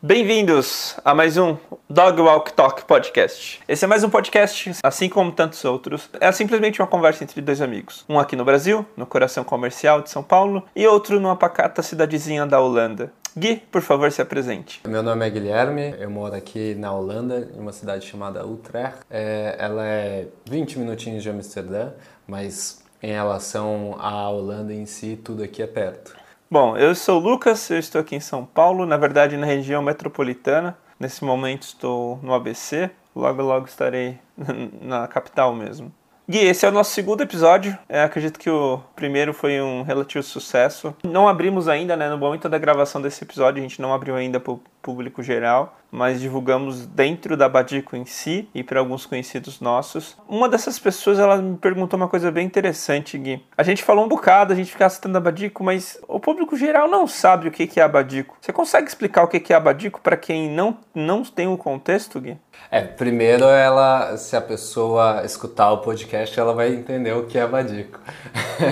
Bem-vindos a mais um Dog Walk Talk Podcast. Esse é mais um podcast, assim como tantos outros. É simplesmente uma conversa entre dois amigos. Um aqui no Brasil, no coração comercial de São Paulo, e outro numa pacata cidadezinha da Holanda. Gui, por favor, se apresente. Meu nome é Guilherme, eu moro aqui na Holanda, em uma cidade chamada Utrecht. É, ela é 20 minutinhos de Amsterdã, mas em relação à Holanda em si, tudo aqui é perto. Bom, eu sou o Lucas, eu estou aqui em São Paulo, na verdade na região metropolitana. Nesse momento estou no ABC, logo logo estarei na capital mesmo. Gui, esse é o nosso segundo episódio. Eu acredito que o primeiro foi um relativo sucesso. Não abrimos ainda, né? No momento da gravação desse episódio, a gente não abriu ainda para o público geral mas divulgamos dentro da Badico em si e para alguns conhecidos nossos. Uma dessas pessoas ela me perguntou uma coisa bem interessante, Gui. A gente falou um bocado, a gente fica citando a Badico, mas o público geral não sabe o que é a Badico. Você consegue explicar o que é a Badico para quem não, não tem o contexto, Gui? É, primeiro ela, se a pessoa escutar o podcast, ela vai entender o que é a Badico.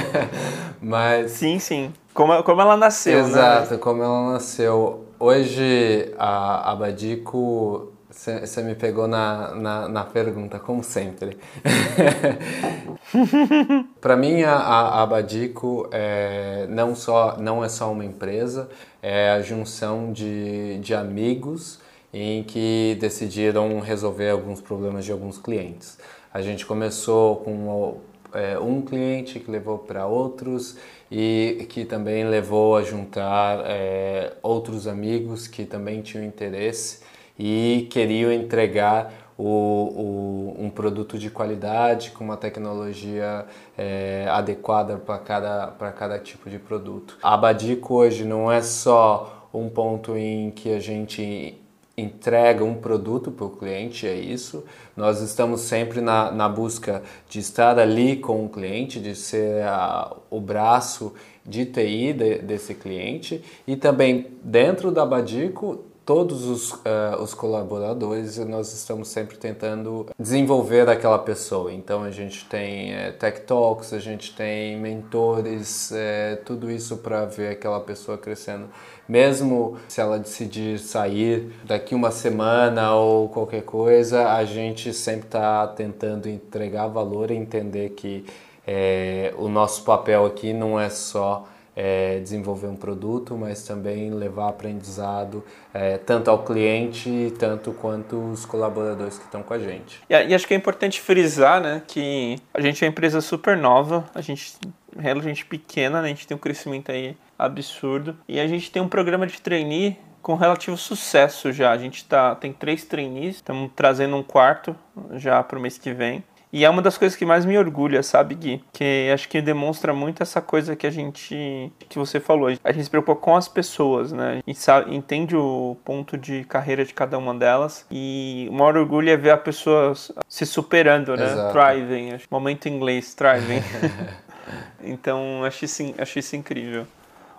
mas... Sim, sim. Como, como ela nasceu, Exato, né? Exato, como ela nasceu Hoje, a, a Badico, você me pegou na, na, na, pergunta, como sempre. Para mim, a, a é, não, só, não é só uma empresa, é a junção de, de amigos em que decidiram resolver alguns problemas de alguns clientes. A gente começou com é, um cliente que levou para outros e que também levou a juntar é, outros amigos que também tinham interesse e queriam entregar o, o, um produto de qualidade com uma tecnologia é, adequada para cada, cada tipo de produto. A Badico hoje não é só um ponto em que a gente entrega um produto para o cliente, é isso. Nós estamos sempre na, na busca de estar ali com o cliente, de ser a, o braço de TI de, desse cliente e também dentro da Badico todos os, uh, os colaboradores nós estamos sempre tentando desenvolver aquela pessoa. Então a gente tem é, tech talks, a gente tem mentores, é, tudo isso para ver aquela pessoa crescendo. Mesmo se ela decidir sair daqui uma semana ou qualquer coisa, a gente sempre está tentando entregar valor e entender que o nosso papel aqui não é só é, desenvolver um produto, mas também levar aprendizado é, tanto ao cliente, tanto quanto os colaboradores que estão com a gente. E, e, acho que é importante frisar né, que a gente é uma empresa super nova, a gente é relativamente pequena, né, a gente tem um crescimento aí absurdo e a gente tem um programa de trainee com relativo sucesso já. A gente tá, tem três trainees, estamos trazendo um quarto já para o mês que vem. E é uma das coisas que mais me orgulha, sabe, Gui? Que acho que demonstra muito essa coisa que a gente. que você falou. A gente se preocupa com as pessoas, né? E sabe, entende o ponto de carreira de cada uma delas. E o maior orgulho é ver a pessoa se superando, né? Exato. Thriving. Momento em inglês, thriving. então, acho isso, acho isso incrível.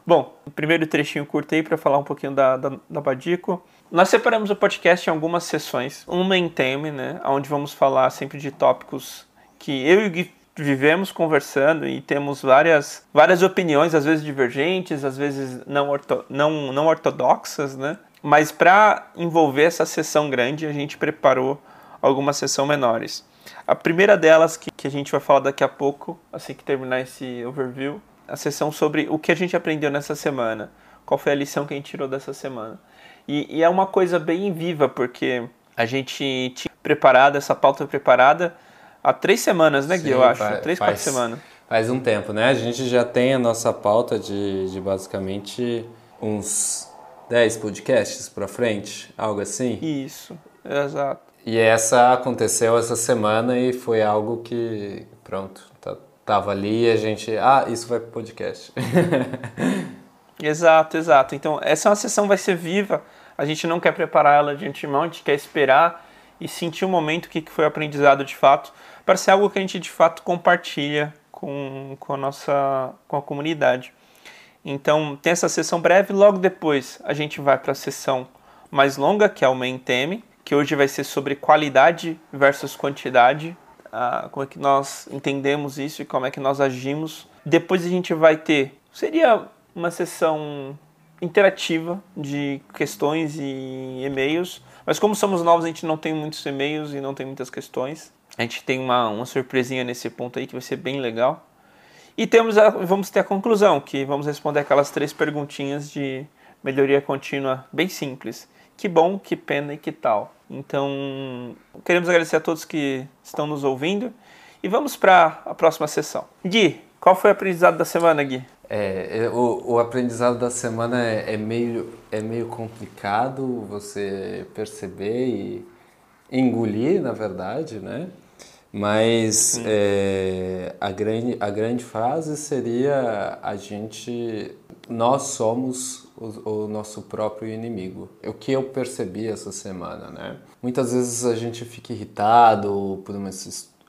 Bom, primeiro trechinho curto aí para falar um pouquinho da, da, da Badico. Nós separamos o podcast em algumas sessões, um main theme, né, onde vamos falar sempre de tópicos que eu e o Gui vivemos conversando e temos várias, várias opiniões, às vezes divergentes, às vezes não, orto, não, não ortodoxas, né? Mas para envolver essa sessão grande, a gente preparou algumas sessões menores. A primeira delas, que, que a gente vai falar daqui a pouco, assim que terminar esse overview, a sessão sobre o que a gente aprendeu nessa semana. Qual foi a lição que a gente tirou dessa semana. E, e é uma coisa bem viva, porque a gente tinha preparado, essa pauta preparada há três semanas, né, Gui? Sim, eu acho. Faz, três, quatro semanas. Faz um tempo, né? A gente já tem a nossa pauta de, de basicamente uns 10 podcasts para frente, algo assim. Isso, exato. E essa aconteceu essa semana e foi algo que, pronto, tá, tava ali e a gente, ah, isso vai pro podcast. exato, exato. Então, essa é uma sessão vai ser viva a gente não quer preparar ela de antemão, a gente quer esperar e sentir o momento, o que foi aprendizado de fato, para ser algo que a gente de fato compartilha com, com, a nossa com a comunidade. Então, tem essa sessão breve, logo depois a gente vai para a sessão mais longa, que é o main theme, que hoje vai ser sobre qualidade versus quantidade, ah, como é que nós entendemos isso e como é que nós agimos. Depois a gente vai ter, seria uma sessão interativa de questões e e-mails. Mas como somos novos, a gente não tem muitos e-mails e não tem muitas questões. A gente tem uma, uma surpresinha nesse ponto aí que vai ser bem legal. E temos a, vamos ter a conclusão, que vamos responder aquelas três perguntinhas de melhoria contínua bem simples. Que bom, que pena e que tal. Então, queremos agradecer a todos que estão nos ouvindo e vamos para a próxima sessão. Gui, qual foi o aprendizado da semana, Gui? É, é, o, o aprendizado da semana é, é, meio, é meio complicado você perceber e engolir, na verdade, né? Mas é, a, grande, a grande frase seria a gente, nós somos o, o, nosso próprio inimigo. O que eu percebi essa semana, né? Muitas vezes a gente fica irritado por uma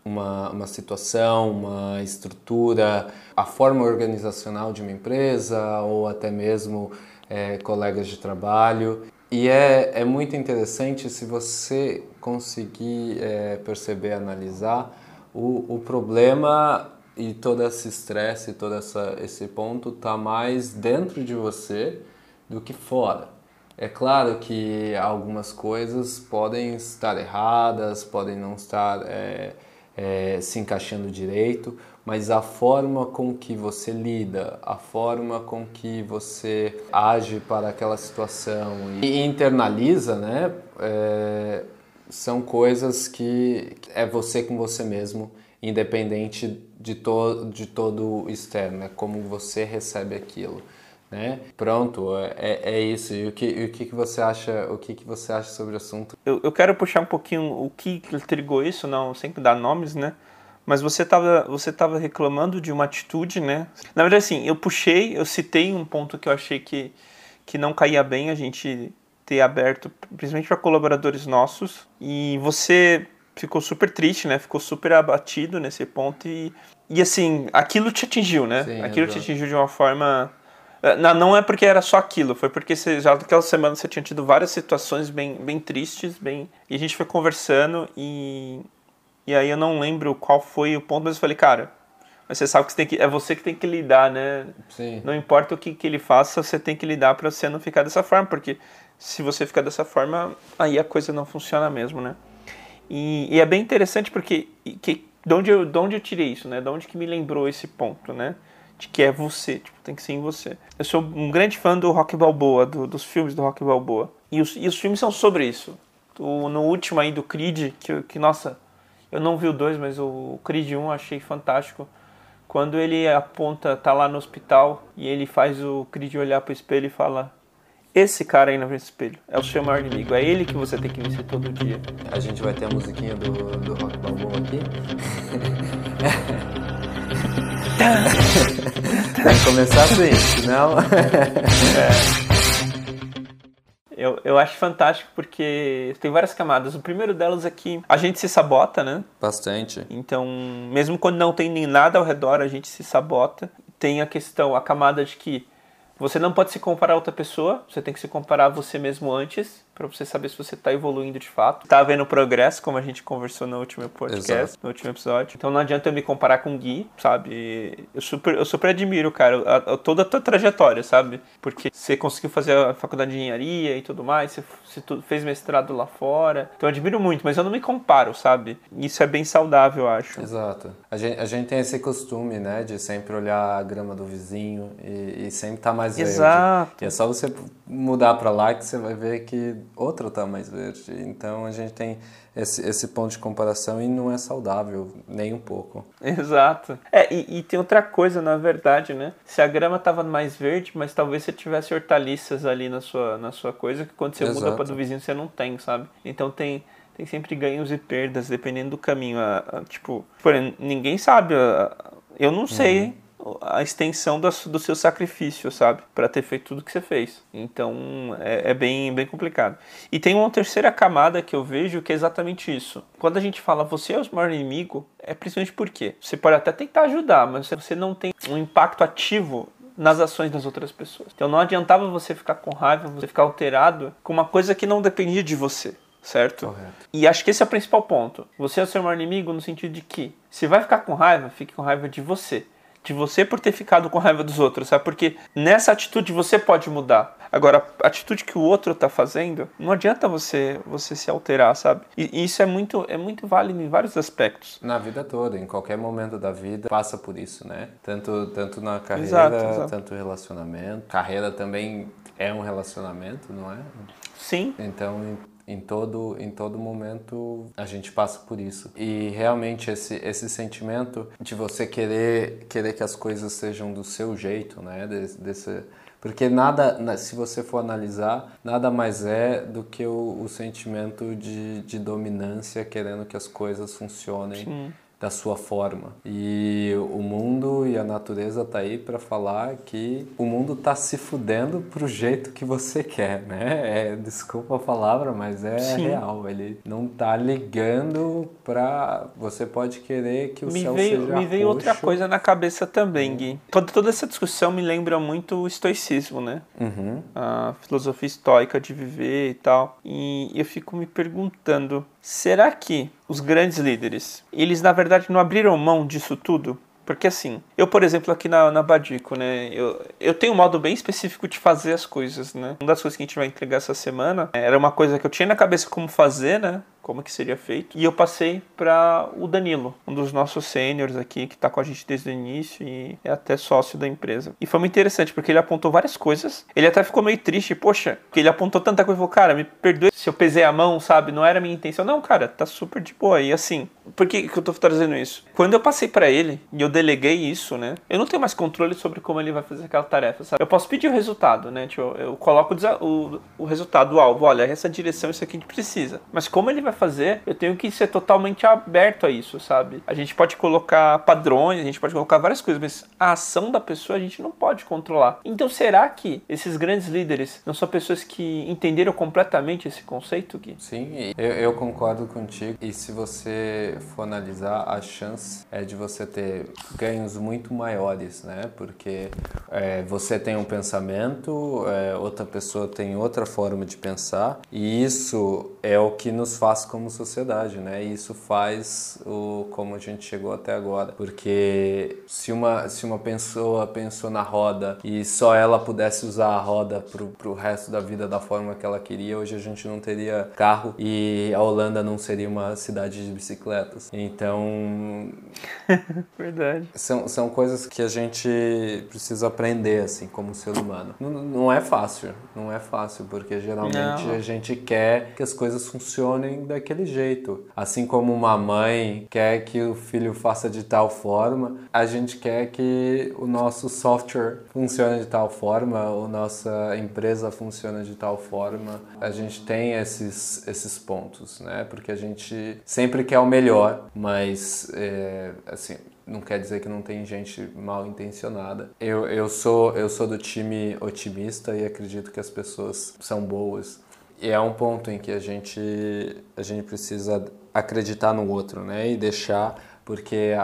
uma, uma situação, uma estrutura, a forma organizacional de uma empresa ou até mesmo é, colegas de trabalho. E é, é muito interessante se você conseguir é, perceber, analisar o, o problema e todo esse estresse, todo essa, esse ponto está mais dentro de você do que fora. É claro que algumas coisas podem estar erradas, podem não estar é, é, se encaixando direito, mas a forma com que você lida, a forma com que você age para aquela situação e internaliza, né, é, são coisas que é você com você mesmo, independente de, to de todo o externo, é como você recebe aquilo né? Pronto, é, é isso. E o que, o que, que você acha? O que, que você acha sobre o assunto? Eu, eu quero puxar um pouquinho o que trigou isso, não sempre dar nomes, né? Mas você estava você tava reclamando de uma atitude, né? Na verdade, assim, eu puxei, eu citei um ponto que eu achei que, que não caía bem a gente ter aberto, principalmente para colaboradores nossos. E você ficou super triste, né? Ficou super abatido nesse ponto e, e assim, aquilo te atingiu, né? Sim, aquilo exato. te atingiu de uma forma não é porque era só aquilo, foi porque você, já naquela semana você tinha tido várias situações bem, bem tristes, bem. E a gente foi conversando e. E aí eu não lembro qual foi o ponto, mas eu falei, cara, mas você sabe que, você tem que é você que tem que lidar, né? Sim. Não importa o que, que ele faça, você tem que lidar para você não ficar dessa forma, porque se você ficar dessa forma, aí a coisa não funciona mesmo, né? E, e é bem interessante porque que, de, onde eu, de onde eu tirei isso, né? De onde que me lembrou esse ponto, né? De que é você, tipo, tem que ser em você. Eu sou um grande fã do Rock Balboa, do, dos filmes do Rock Balboa. E os, e os filmes são sobre isso. No último aí do Creed, que, que nossa, eu não vi o 2, mas o Creed 1 achei fantástico. Quando ele aponta, tá lá no hospital e ele faz o Creed olhar pro espelho e fala: Esse cara aí do espelho é o seu maior inimigo, é ele que você tem que vencer todo dia. A gente vai ter a musiquinha do, do Rock Balboa aqui. Tem que começar assim, senão. é. Eu, eu acho fantástico porque tem várias camadas. O primeiro delas é que a gente se sabota, né? Bastante. Então, mesmo quando não tem nem nada ao redor, a gente se sabota. Tem a questão, a camada de que você não pode se comparar a outra pessoa, você tem que se comparar a você mesmo antes para você saber se você está evoluindo de fato. Tá havendo progresso, como a gente conversou no último podcast, Exato. no último episódio. Então não adianta eu me comparar com o Gui, sabe? Eu super, eu super admiro, cara, a, a, toda a tua trajetória, sabe? Porque você conseguiu fazer a faculdade de engenharia e tudo mais, você, você fez mestrado lá fora. Então eu admiro muito, mas eu não me comparo, sabe? Isso é bem saudável, eu acho. Exato. A gente, a gente tem esse costume, né, de sempre olhar a grama do vizinho e, e sempre estar tá mais verde. Exato. E é só você mudar para lá que você vai ver que outro está mais verde. Então a gente tem esse, esse ponto de comparação e não é saudável nem um pouco. Exato. É, e, e tem outra coisa, na verdade, né? Se a grama estava mais verde, mas talvez você tivesse hortaliças ali na sua, na sua coisa, que quando você Exato. muda para do vizinho você não tem, sabe? Então tem tem sempre ganhos e perdas dependendo do caminho. tipo, ninguém sabe. eu não sei. Uhum a extensão do, do seu sacrifício, sabe? Para ter feito tudo que você fez. Então é, é, bem, bem complicado. E tem uma terceira camada que eu vejo que é exatamente isso. Quando a gente fala você é o maior inimigo, é principalmente porque você pode até tentar ajudar, mas você não tem um impacto ativo nas ações das outras pessoas. Então não adiantava você ficar com raiva, você ficar alterado com uma coisa que não dependia de você certo? Correto. E acho que esse é o principal ponto. Você é o seu maior inimigo no sentido de que se vai ficar com raiva, fique com raiva de você. De você por ter ficado com raiva dos outros, sabe? Porque nessa atitude você pode mudar. Agora, a atitude que o outro tá fazendo, não adianta você você se alterar, sabe? E, isso é muito é muito válido em vários aspectos. Na vida toda, em qualquer momento da vida, passa por isso, né? Tanto tanto na carreira, exato, exato. tanto relacionamento. Carreira também é um relacionamento, não é? Sim. Então, em todo, em todo momento a gente passa por isso. E realmente esse, esse sentimento de você querer, querer que as coisas sejam do seu jeito, né? Desse, desse porque nada, se você for analisar, nada mais é do que o, o sentimento de, de dominância, querendo que as coisas funcionem. Sim da sua forma. E o mundo e a natureza tá aí para falar que o mundo tá se fudendo pro jeito que você quer, né? É, desculpa a palavra, mas é Sim. real. Ele não tá ligando para você pode querer que o me céu veio, seja Me veio roxo. outra coisa na cabeça também, Gui. Toda, toda essa discussão me lembra muito o estoicismo, né? Uhum. A filosofia estoica de viver e tal. E eu fico me perguntando Será que os grandes líderes, eles na verdade não abriram mão disso tudo? Porque assim, eu, por exemplo, aqui na, na Badico, né, eu, eu tenho um modo bem específico de fazer as coisas, né? Uma das coisas que a gente vai entregar essa semana era uma coisa que eu tinha na cabeça como fazer, né? Como que seria feito. E eu passei para o Danilo, um dos nossos sêniores aqui, que está com a gente desde o início e é até sócio da empresa. E foi muito interessante, porque ele apontou várias coisas. Ele até ficou meio triste, poxa, porque ele apontou tanta coisa falou, cara, me perdoe se eu pesei a mão, sabe? Não era minha intenção. Não, cara, tá super de boa. E assim, por que, que eu tô trazendo isso? Quando eu passei para ele e eu deleguei isso, né? Eu não tenho mais controle sobre como ele vai fazer aquela tarefa, sabe? Eu posso pedir o resultado, né? Tipo, eu coloco o, o, o resultado, o alvo. Olha, essa direção, isso aqui a gente precisa. Mas como ele vai fazer, eu tenho que ser totalmente aberto a isso, sabe? A gente pode colocar padrões, a gente pode colocar várias coisas, mas a ação da pessoa a gente não pode controlar. Então será que esses grandes líderes não são pessoas que entenderam completamente esse conceito, Gui? Sim, eu, eu concordo contigo. E se você for analisar, a chance é de você ter ganhos muito maiores, né? Porque é, você tem um pensamento, é, outra pessoa tem outra forma de pensar, e isso é o que nos faz como sociedade, né? E isso faz o como a gente chegou até agora, porque se uma se uma pessoa pensou na roda e só ela pudesse usar a roda pro, pro resto da vida da forma que ela queria, hoje a gente não teria carro e a Holanda não seria uma cidade de bicicletas. Então, verdade. São, são coisas que a gente precisa aprender assim como ser humano. Não, não é fácil, não é fácil porque geralmente não. a gente quer que as coisas funcionem daquele jeito. Assim como uma mãe quer que o filho faça de tal forma, a gente quer que o nosso software funcione de tal forma, a nossa empresa funcione de tal forma. A gente tem esses, esses pontos, né? Porque a gente sempre quer o melhor, mas é, assim não quer dizer que não tem gente mal intencionada. Eu, eu, sou, eu sou do time otimista e acredito que as pessoas são boas e é um ponto em que a gente, a gente precisa acreditar no outro, né? E deixar porque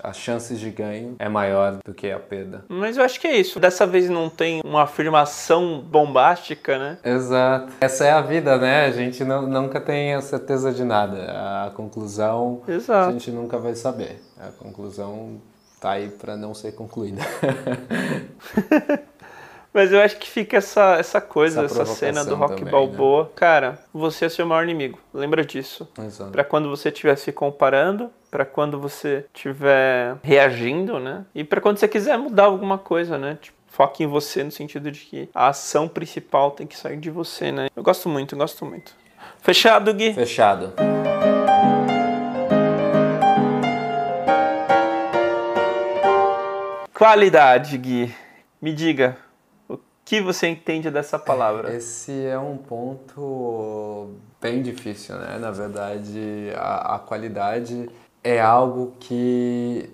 as chances de ganho é maior do que a perda. Mas eu acho que é isso. Dessa vez não tem uma afirmação bombástica, né? Exato. Essa é a vida, né? A gente não, nunca tem a certeza de nada. A conclusão Exato. a gente nunca vai saber. A conclusão tá aí para não ser concluída. Mas eu acho que fica essa, essa coisa, essa, essa cena do Rock também, Balboa. Né? Cara, você é seu maior inimigo. Lembra disso. Exato. Pra quando você estiver se comparando, para quando você estiver reagindo, né? E para quando você quiser mudar alguma coisa, né? Tipo, foque em você no sentido de que a ação principal tem que sair de você, né? Eu gosto muito, eu gosto muito. Fechado, Gui? Fechado. Qualidade, Gui. Me diga, que você entende dessa palavra? Esse é um ponto bem difícil, né? Na verdade, a, a qualidade é algo que,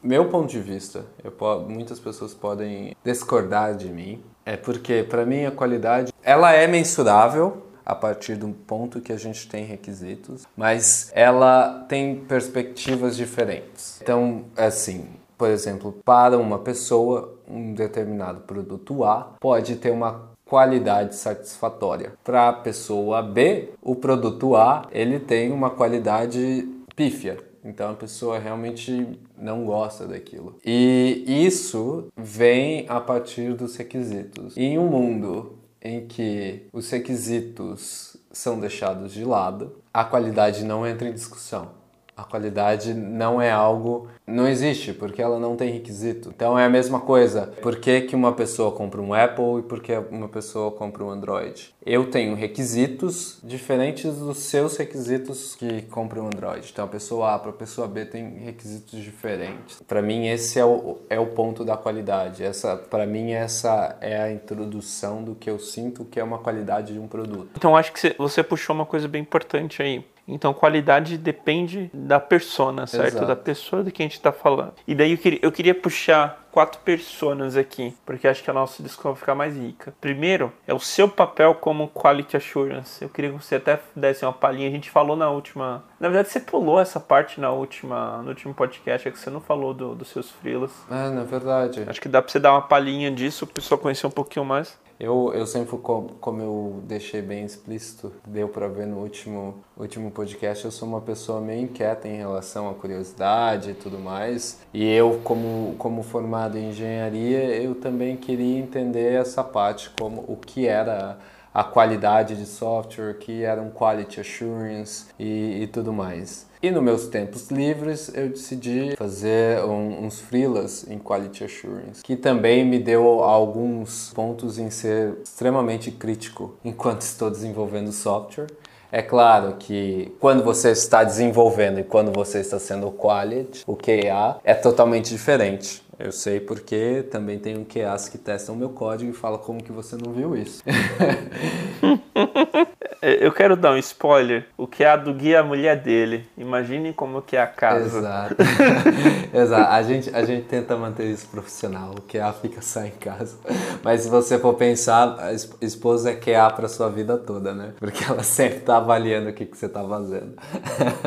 meu ponto de vista, eu, muitas pessoas podem discordar de mim, é porque para mim a qualidade ela é mensurável a partir do ponto que a gente tem requisitos, mas ela tem perspectivas diferentes. Então, assim, por exemplo, para uma pessoa, um determinado produto A pode ter uma qualidade satisfatória. Para a pessoa B, o produto A ele tem uma qualidade pífia. Então a pessoa realmente não gosta daquilo. E isso vem a partir dos requisitos. Em um mundo em que os requisitos são deixados de lado, a qualidade não entra em discussão. A qualidade não é algo. Não existe, porque ela não tem requisito. Então é a mesma coisa. Por que, que uma pessoa compra um Apple e por que uma pessoa compra um Android? Eu tenho requisitos diferentes dos seus requisitos que compram um Android. Então a pessoa A para a pessoa B tem requisitos diferentes. Para mim, esse é o, é o ponto da qualidade. Essa, para mim, essa é a introdução do que eu sinto que é uma qualidade de um produto. Então acho que você puxou uma coisa bem importante aí então, qualidade depende da persona, certo? Exato. Da pessoa de quem a gente está falando. E daí eu queria, eu queria puxar quatro personas aqui, porque acho que a nossa discussão vai ficar mais rica. Primeiro, é o seu papel como Quality Assurance. Eu queria que você até desse uma palhinha. A gente falou na última. Na verdade, você pulou essa parte na última, no último podcast, é que você não falou do, dos seus freelas. É, na verdade. Acho que dá para você dar uma palhinha disso, o pessoal conhecer um pouquinho mais. Eu, eu sempre, como eu deixei bem explícito, deu para ver no último, último podcast, eu sou uma pessoa meio inquieta em relação à curiosidade e tudo mais. E eu, como, como formado em engenharia, eu também queria entender essa parte, como o que era a qualidade de software, que era um quality assurance e, e tudo mais. E nos meus tempos livres eu decidi fazer um, uns freelas em Quality Assurance, que também me deu alguns pontos em ser extremamente crítico enquanto estou desenvolvendo software. É claro que quando você está desenvolvendo e quando você está sendo quality, o QA é totalmente diferente. Eu sei porque também tem um QAs que testam o meu código e fala como que você não viu isso. Eu quero dar um spoiler. O QA do guia é a mulher dele. Imagine como que é a casa. Exato. Exato. A gente, a gente tenta manter isso profissional. O QA fica só em casa. Mas se você for pensar, a esposa é QA para sua vida toda, né? Porque ela sempre tá avaliando o que, que você tá fazendo.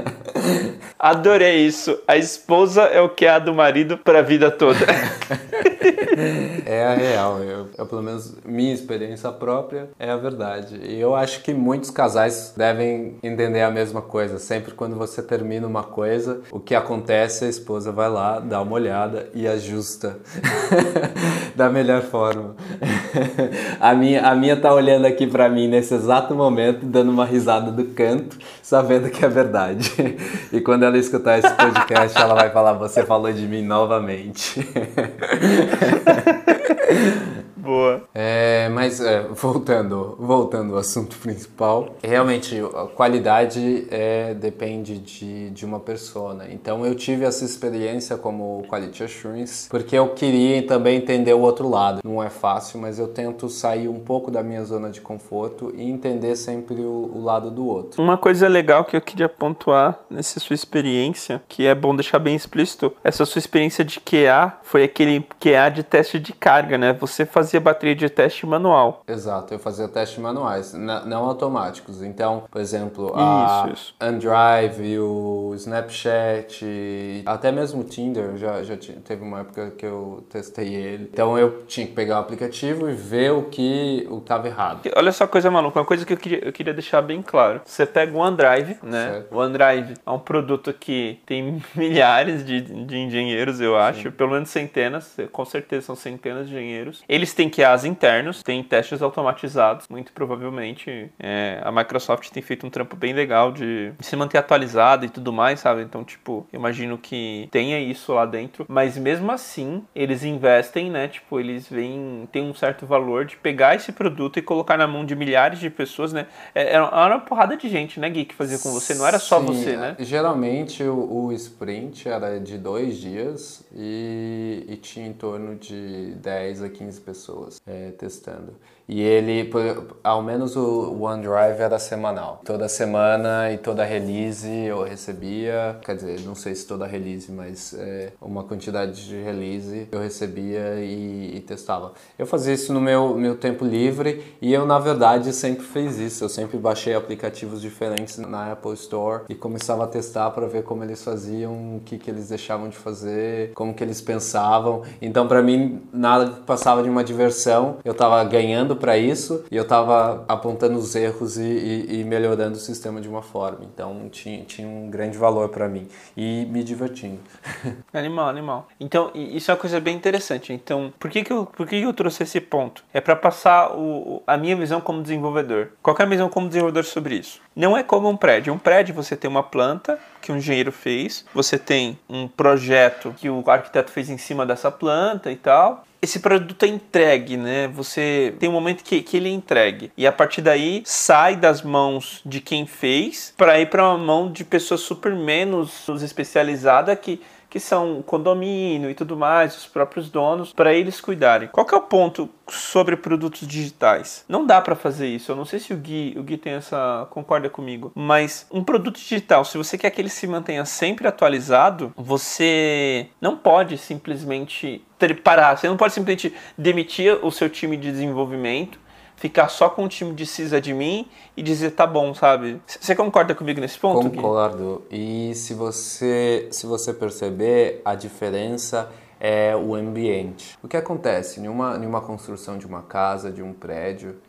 Adorei isso. A esposa é o QA do marido para a vida toda. é a real. Eu, eu, pelo menos, minha experiência própria é a verdade. E eu acho que muitos casais devem entender a mesma coisa. Sempre quando você termina uma coisa, o que acontece, a esposa vai lá, dá uma olhada e ajusta da melhor forma. a, minha, a minha tá olhando aqui para mim nesse exato momento, dando uma risada do canto, sabendo que é verdade. E quando ela escutar esse podcast, ela vai falar: Você falou de mim novamente. Boa. É, mas é, voltando, voltando ao assunto principal, realmente a qualidade é, depende de, de uma persona. Então eu tive essa experiência como Quality Assurance porque eu queria também entender o outro lado. Não é fácil, mas eu tento sair um pouco da minha zona de conforto e entender sempre o, o lado do outro. Uma coisa legal que eu queria pontuar nessa sua experiência, que é bom deixar bem explícito, essa sua experiência de QA foi aquele QA de teste de carga, né? Você fazia fazia bateria de teste manual. Exato, eu fazia testes manuais, não automáticos. Então, por exemplo, a isso, Andrive, o Snapchat, até mesmo o Tinder, já, já teve uma época que eu testei ele. Então eu tinha que pegar o aplicativo e ver o que estava errado. Olha só a coisa maluca, uma coisa que eu queria, eu queria deixar bem claro. Você pega o OneDrive, né? Certo. O OneDrive é um produto que tem milhares de, de engenheiros, eu acho, Sim. pelo menos centenas, com certeza são centenas de engenheiros. Eles têm QAs internos, tem testes automatizados, muito provavelmente. É, a Microsoft tem feito um trampo bem legal de, de se manter atualizada e tudo mais, sabe? Então, tipo, imagino que tenha isso lá dentro. Mas mesmo assim, eles investem, né? Tipo, eles veem, tem um certo valor de pegar esse produto e colocar na mão de milhares de pessoas, né? É, era uma porrada de gente, né, Gui, que fazia com você. Não era só Sim, você, né? Geralmente o, o sprint era de dois dias e, e tinha em torno de 10 a 15 pessoas pessoas é, testando. E ele, por, ao menos o OneDrive era semanal. Toda semana e toda release eu recebia, quer dizer, não sei se toda release, mas é, uma quantidade de release eu recebia e, e, testava. Eu fazia isso no meu, meu tempo livre e eu, na verdade, sempre fiz isso. Eu sempre baixei aplicativos diferentes na Apple Store e começava a testar para ver como eles faziam, o que, que eles deixavam de fazer, como que eles pensavam. Então, para mim, nada passava de uma diversão. Eu estava ganhando para isso e eu estava apontando os erros e, e, e, melhorando o sistema de uma forma. Então tinha, tinha um grande valor para mim e me divertindo. Animal, animal. Então isso é uma coisa bem interessante. Então por que, que, eu, por que, que eu trouxe esse ponto? É para passar o, a minha visão como desenvolvedor. Qual é a visão como desenvolvedor sobre isso? Não é como um prédio. Um prédio você tem uma planta que um engenheiro fez, você tem um projeto que o arquiteto fez em cima dessa planta e tal. Esse produto é entregue, né? Você tem um momento que, que ele é entregue. E a partir daí sai das mãos de quem fez para ir para uma mão de pessoas super menos especializada que que são condomínio e tudo mais, os próprios donos, para eles cuidarem. Qual que é o ponto sobre produtos digitais? Não dá para fazer isso. Eu não sei se o Gui, o Gui tem essa concorda comigo, mas um produto digital, se você quer que ele se mantenha sempre atualizado, você não pode simplesmente parar, você não pode simplesmente demitir o seu time de desenvolvimento ficar só com o time de sysadmin e dizer tá bom, sabe? Você concorda comigo nesse ponto? Concordo. Gui? E se você se você perceber a diferença é o ambiente. O que acontece em uma construção de uma casa, de um prédio,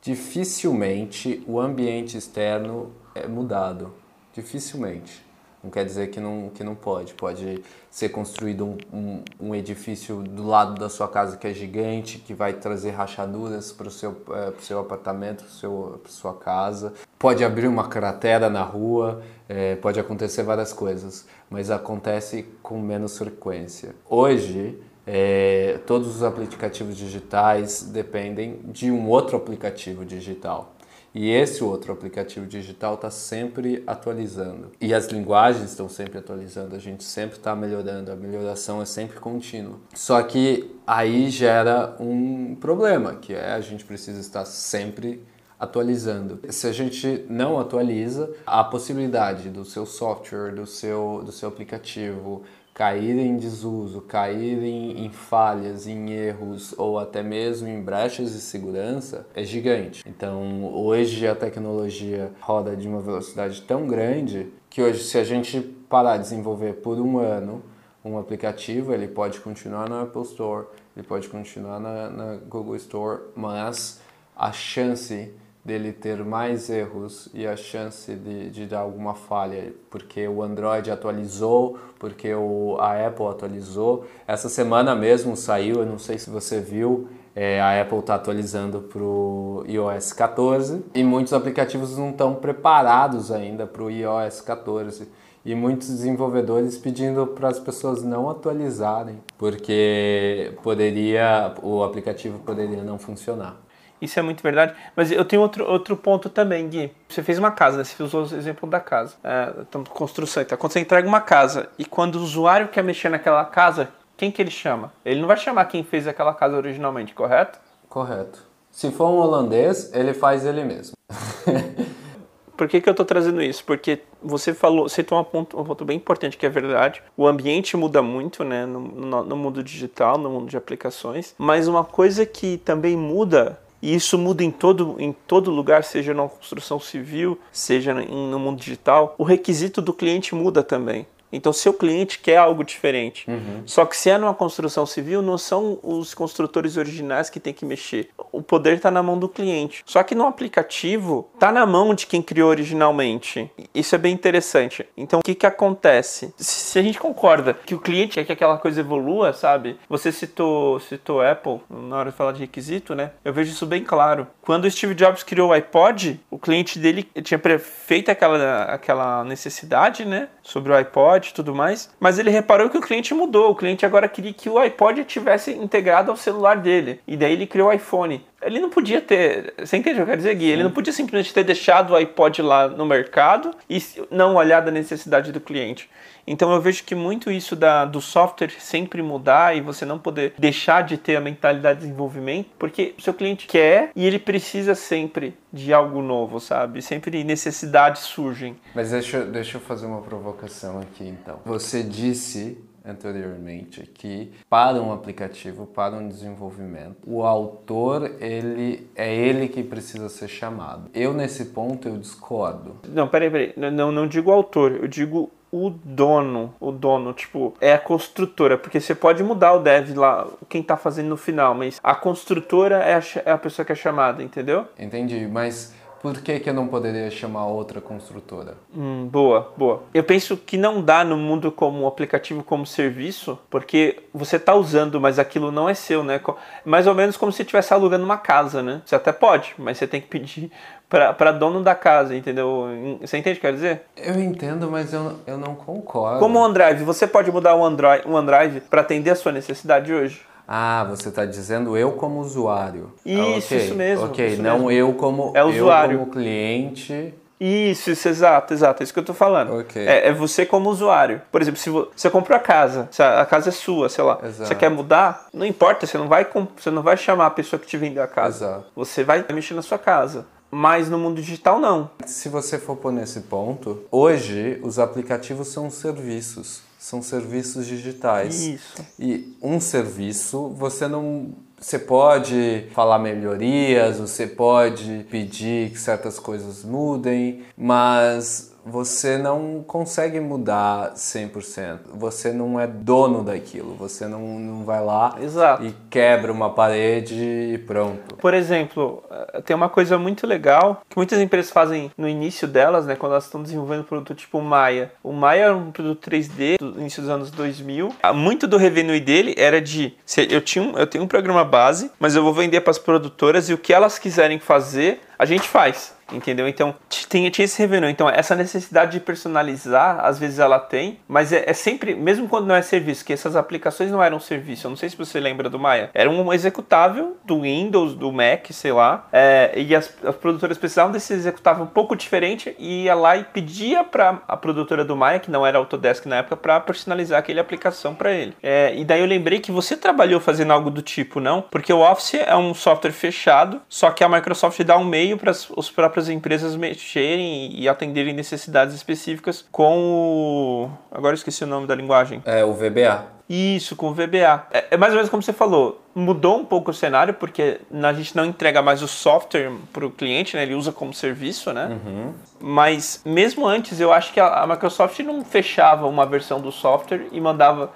dificilmente o ambiente externo é mudado. Dificilmente. Não quer dizer que não, que não pode. Pode ser construído um, um, um edifício do lado da sua casa que é gigante, que vai trazer rachaduras para o seu, é, seu apartamento, para sua casa. Pode abrir uma cratera na rua, é, pode acontecer várias coisas, mas acontece com menos frequência. Hoje, é, todos os aplicativos digitais dependem de um outro aplicativo digital. E esse outro aplicativo digital está sempre atualizando. E as linguagens estão sempre atualizando, a gente sempre está melhorando, a melhoração é sempre contínua. Só que aí gera um problema, que é a gente precisa estar sempre atualizando. Se a gente não atualiza, a possibilidade do seu software, do seu, do seu aplicativo, cair em desuso, cair em, em, falhas, em erros ou até mesmo em brechas de segurança é gigante. Então, hoje a tecnologia roda de uma velocidade tão grande que hoje, se a gente parar de desenvolver por um ano um aplicativo, ele pode continuar na Apple Store, ele pode continuar na, na Google Store, mas a chance dele ter mais erros e a chance de, de dar alguma falha, porque o Android atualizou, porque o, a Apple atualizou. Essa semana mesmo saiu, eu não sei se você viu, é, a Apple está atualizando para o iOS 14 e muitos aplicativos não estão preparados ainda para o iOS 14 e muitos desenvolvedores pedindo para as pessoas não atualizarem, porque poderia o aplicativo poderia não funcionar. Isso é muito verdade. Mas eu tenho outro, outro ponto também, Gui. Você fez uma casa, né? Você usou o exemplo da casa. É, então, construção. Então, quando você entrega uma casa e quando o usuário quer mexer naquela casa, quem que ele chama? Ele não vai chamar quem fez aquela casa originalmente, correto? Correto. Se for um holandês, ele faz ele mesmo. Por que, que eu estou trazendo isso? Porque você falou, citou um ponto, um ponto bem importante que é verdade. O ambiente muda muito, né, no, no, no mundo digital, no mundo de aplicações. Mas uma coisa que também muda e isso muda em todo, em todo lugar, seja na construção civil, seja no mundo digital. O requisito do cliente muda também. Então, seu cliente quer algo diferente. Uhum. Só que se é numa construção civil, não são os construtores originais que tem que mexer. O poder está na mão do cliente. Só que no aplicativo, está na mão de quem criou originalmente. Isso é bem interessante. Então, o que, que acontece? Se a gente concorda que o cliente quer que aquela coisa evolua, sabe? Você citou, citou Apple na hora de falar de requisito, né? Eu vejo isso bem claro. Quando o Steve Jobs criou o iPod, o cliente dele tinha feito aquela, aquela necessidade, né? Sobre o iPod e tudo mais, mas ele reparou que o cliente mudou. O cliente agora queria que o iPod tivesse integrado ao celular dele. E daí ele criou o iPhone. Ele não podia ter. Você entende o que eu quero dizer, Gui? Sim. Ele não podia simplesmente ter deixado o iPod lá no mercado e não olhar da necessidade do cliente. Então eu vejo que muito isso da, do software sempre mudar e você não poder deixar de ter a mentalidade de desenvolvimento, porque o seu cliente quer e ele precisa sempre de algo novo, sabe? Sempre necessidades surgem. Mas deixa, deixa eu fazer uma provocação aqui então. Você disse anteriormente que para um aplicativo, para um desenvolvimento, o autor ele é ele que precisa ser chamado. Eu nesse ponto eu discordo. Não, peraí, peraí. Não, não digo autor, eu digo o dono, o dono, tipo, é a construtora, porque você pode mudar o dev lá, quem tá fazendo no final, mas a construtora é a, é a pessoa que é chamada, entendeu? Entendi, mas por que, que eu não poderia chamar outra construtora? Hum, boa, boa. Eu penso que não dá no mundo como aplicativo como serviço, porque você está usando, mas aquilo não é seu, né? Mais ou menos como se estivesse alugando uma casa, né? Você até pode, mas você tem que pedir para dono da casa, entendeu? Você entende o que quer dizer? Eu entendo, mas eu, eu não concordo. Como o OneDrive, você pode mudar o OneDrive, o OneDrive para atender a sua necessidade hoje? Ah, você está dizendo eu como usuário. Isso, ah, okay. isso mesmo. Ok, isso não mesmo. eu como é usuário. eu como cliente. Isso, isso, exato, exato, é isso que eu tô falando. Okay. É, é, você como usuário. Por exemplo, se você comprou a casa, a casa é sua, sei lá, exato. você quer mudar, não importa, você não vai, você não vai chamar a pessoa que te vendeu a casa. Exato. Você vai mexer na sua casa. Mas no mundo digital, não. Se você for por nesse ponto, hoje os aplicativos são serviços são serviços digitais. Isso. E um serviço, você não você pode falar melhorias, você pode pedir que certas coisas mudem, mas você não consegue mudar 100%. Você não é dono daquilo. Você não, não vai lá Exato. e quebra uma parede e pronto. Por exemplo, eh, tem uma coisa muito legal que muitas empresas fazem no início delas, né, quando elas estão desenvolvendo um produto tipo Maya. O Maya é um produto 3D do início dos anos 2000. Ah, muito do revenue dele era de eu tinha um, eu tenho um programa base, mas eu vou vender para as produtoras e o que elas quiserem fazer, a gente faz. Entendeu? Então, tinha, tinha esse revenue. Então, essa necessidade de personalizar, às vezes ela tem, mas é, é, sempre, mesmo quando não é serviço, que essas aplicações não eram serviço. Eu não sei se você lembra do Maya. Era um executável do Windows, do Mac, sei lá. É, e as, as, produtoras precisavam desse executável um pouco diferente e ia lá e pedia para a produtora do Maya, que não era Autodesk na época, para personalizar aquela aplicação para ele. É, e daí eu lembrei que você trabalhou fazendo algo do tipo, não? Porque o Office é um software fechado, só que a Microsoft dá um meio para os próprios próprias empresas mexerem e atenderem necessidades específicas com o. Agora eu esqueci o nome da linguagem. É o VBA. Isso, com o VBA. É, é mais ou menos como você falou. Mudou um pouco o cenário, porque a gente não entrega mais o software para o cliente, né? ele usa como serviço, né? Uhum. Mas mesmo antes, eu acho que a Microsoft não fechava uma versão do software e mandava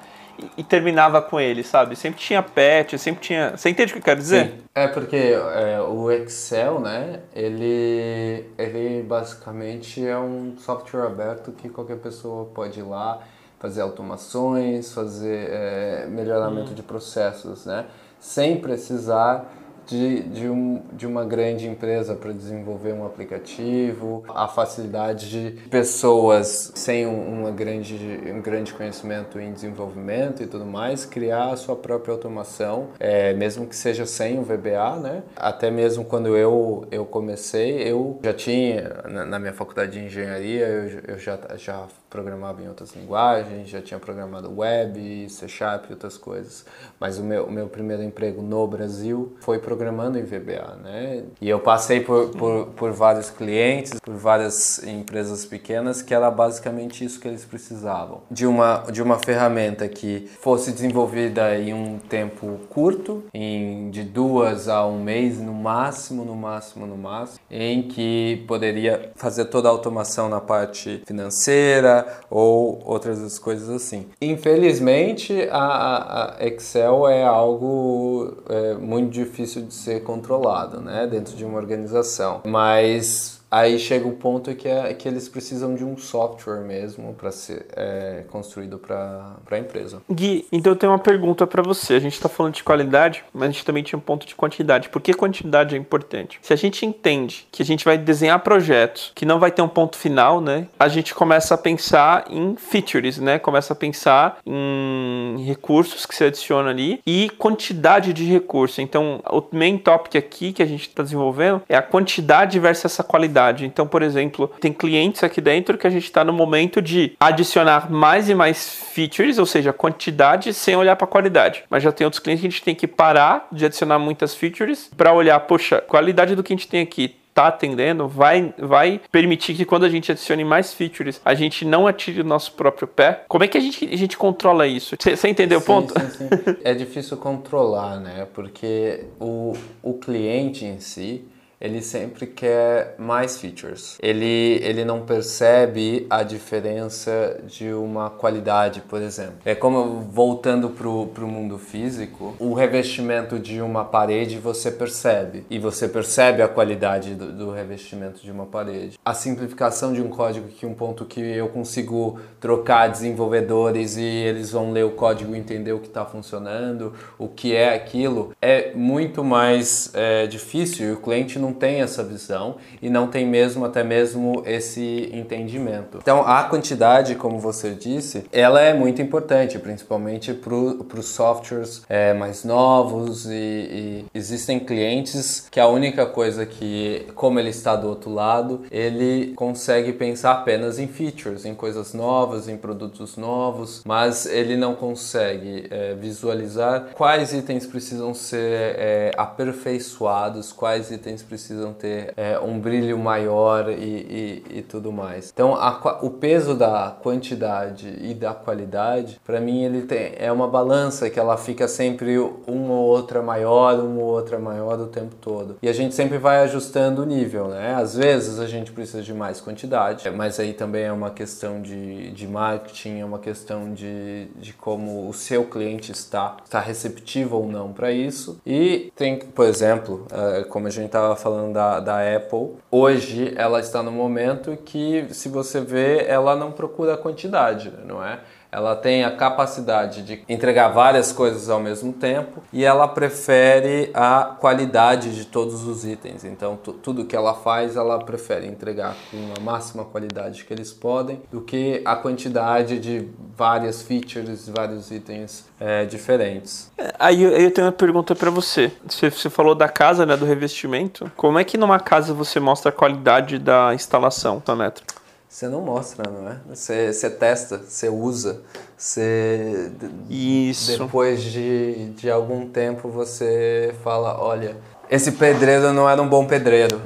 e terminava com ele, sabe? Sempre tinha patch, sempre tinha. Você entende o que eu quero dizer? Sim. É porque é, o Excel, né? Ele, ele basicamente é um software aberto que qualquer pessoa pode ir lá fazer automações, fazer é, melhoramento hum. de processos, né? Sem precisar de, de, um, de uma grande empresa para desenvolver um aplicativo, a facilidade de pessoas sem um, uma grande, um grande conhecimento em desenvolvimento e tudo mais, criar a sua própria automação, é, mesmo que seja sem o VBA, né? Até mesmo quando eu, eu comecei, eu já tinha, na, na minha faculdade de engenharia, eu, eu já, já programava em outras linguagens, já tinha programado web, C Sharp e outras coisas. Mas o meu, o meu primeiro emprego no Brasil foi programando em VBA, né? E eu passei por, por, por vários clientes, por várias empresas pequenas, que era basicamente isso que eles precisavam. De uma, de uma ferramenta que fosse desenvolvida em um tempo curto, em, de duas a um mês, no máximo, no máximo, no máximo, em que poderia fazer toda a automação na parte financeira, ou outras coisas assim. Infelizmente, a, a Excel é algo é, muito difícil de ser controlado, né, dentro de uma organização. Mas Aí chega o ponto que, é, que eles precisam de um software mesmo para ser é, construído para a empresa. Gui, então eu tenho uma pergunta para você. A gente está falando de qualidade, mas a gente também tinha um ponto de quantidade. Por que quantidade é importante? Se a gente entende que a gente vai desenhar projetos que não vai ter um ponto final, né? A gente começa a pensar em features, né? Começa a pensar em recursos que se adiciona ali e quantidade de recurso. Então, o main topic aqui que a gente está desenvolvendo é a quantidade versus essa qualidade Então, por exemplo, tem clientes aqui dentro que a gente está no momento de adicionar mais e mais features, ou seja, quantidade sem olhar para qualidade. Mas já tem outros clientes que a gente tem que parar de adicionar muitas features para olhar, poxa, qualidade do que a gente tem aqui está atendendo vai, vai permitir que quando a gente adicione mais features, a gente não atire o nosso próprio pé. Como é que a gente, a gente controla isso? Você entendeu sim, o ponto? Sim, sim. é difícil controlar, né? Porque o, o cliente em si, ele sempre quer mais features. Ele, ele não percebe a diferença de uma qualidade, por exemplo. É como voltando para o mundo físico, o revestimento de uma parede você percebe e você percebe a qualidade do, do revestimento de uma parede. A simplificação de um código que um ponto que eu consigo trocar desenvolvedores e eles vão ler o código e entender o que está funcionando, o que é aquilo, é muito mais é, difícil e o cliente não tem essa visão e não tem mesmo até mesmo esse entendimento. Então a quantidade, como você disse, ela é muito importante, principalmente para os softwares é, mais novos e, e existem clientes que a única coisa que, como ele está do outro lado, ele consegue pensar apenas em features, em coisas novas, em produtos novos, mas ele não consegue é, visualizar quais itens precisam ser é, aperfeiçoados, quais itens precisam ter é, um brilho maior e, e, e tudo mais. Então, a, o peso da quantidade e da qualidade, para mim, ele tem, é uma balança que ela fica sempre uma ou outra maior, uma ou outra maior o tempo todo. E a gente sempre vai ajustando o nível, né? Às vezes a gente precisa de mais quantidade, mas aí também é uma questão de, de marketing, é uma questão de, de como o seu cliente está, está receptivo ou não para isso. E tem, por exemplo, eh, como a gente estava falando da, da Apple, hoje ela está no momento que, se você vê, ela não procura quantidade, não é? Ela tem a capacidade de entregar várias coisas ao mesmo tempo e ela prefere a qualidade de todos os itens. Então, tudo que ela faz, ela prefere entregar com a máxima qualidade que eles podem do que a quantidade de várias features, vários itens é, diferentes. É, aí eu tenho uma pergunta para você. você. Você falou da casa, né, do revestimento. Como é que numa casa você mostra a qualidade da instalação, Sonetra? Você não mostra, não é? Você, você testa, você usa, você... Isso. Depois de, de algum tempo você fala, olha, esse pedreiro não era um bom pedreiro.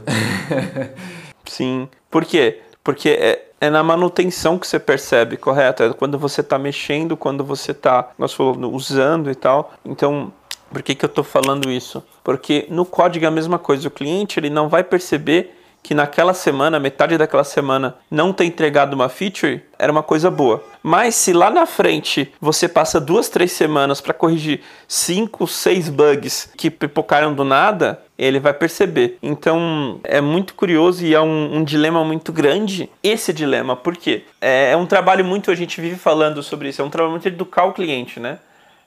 Sim. Por quê? Porque é, é na manutenção que você percebe, correto? É quando você está mexendo, quando você está, nós falamos, usando e tal. Então, por que, que eu estou falando isso? Porque no código é a mesma coisa. O cliente ele não vai perceber que naquela semana, metade daquela semana, não ter entregado uma feature, era uma coisa boa. Mas se lá na frente você passa duas, três semanas para corrigir cinco, seis bugs que pipocaram do nada, ele vai perceber. Então é muito curioso e é um, um dilema muito grande esse dilema. Por quê? É, é, um trabalho muito, a gente vive falando sobre isso, é um trabalho muito de educar o cliente, né?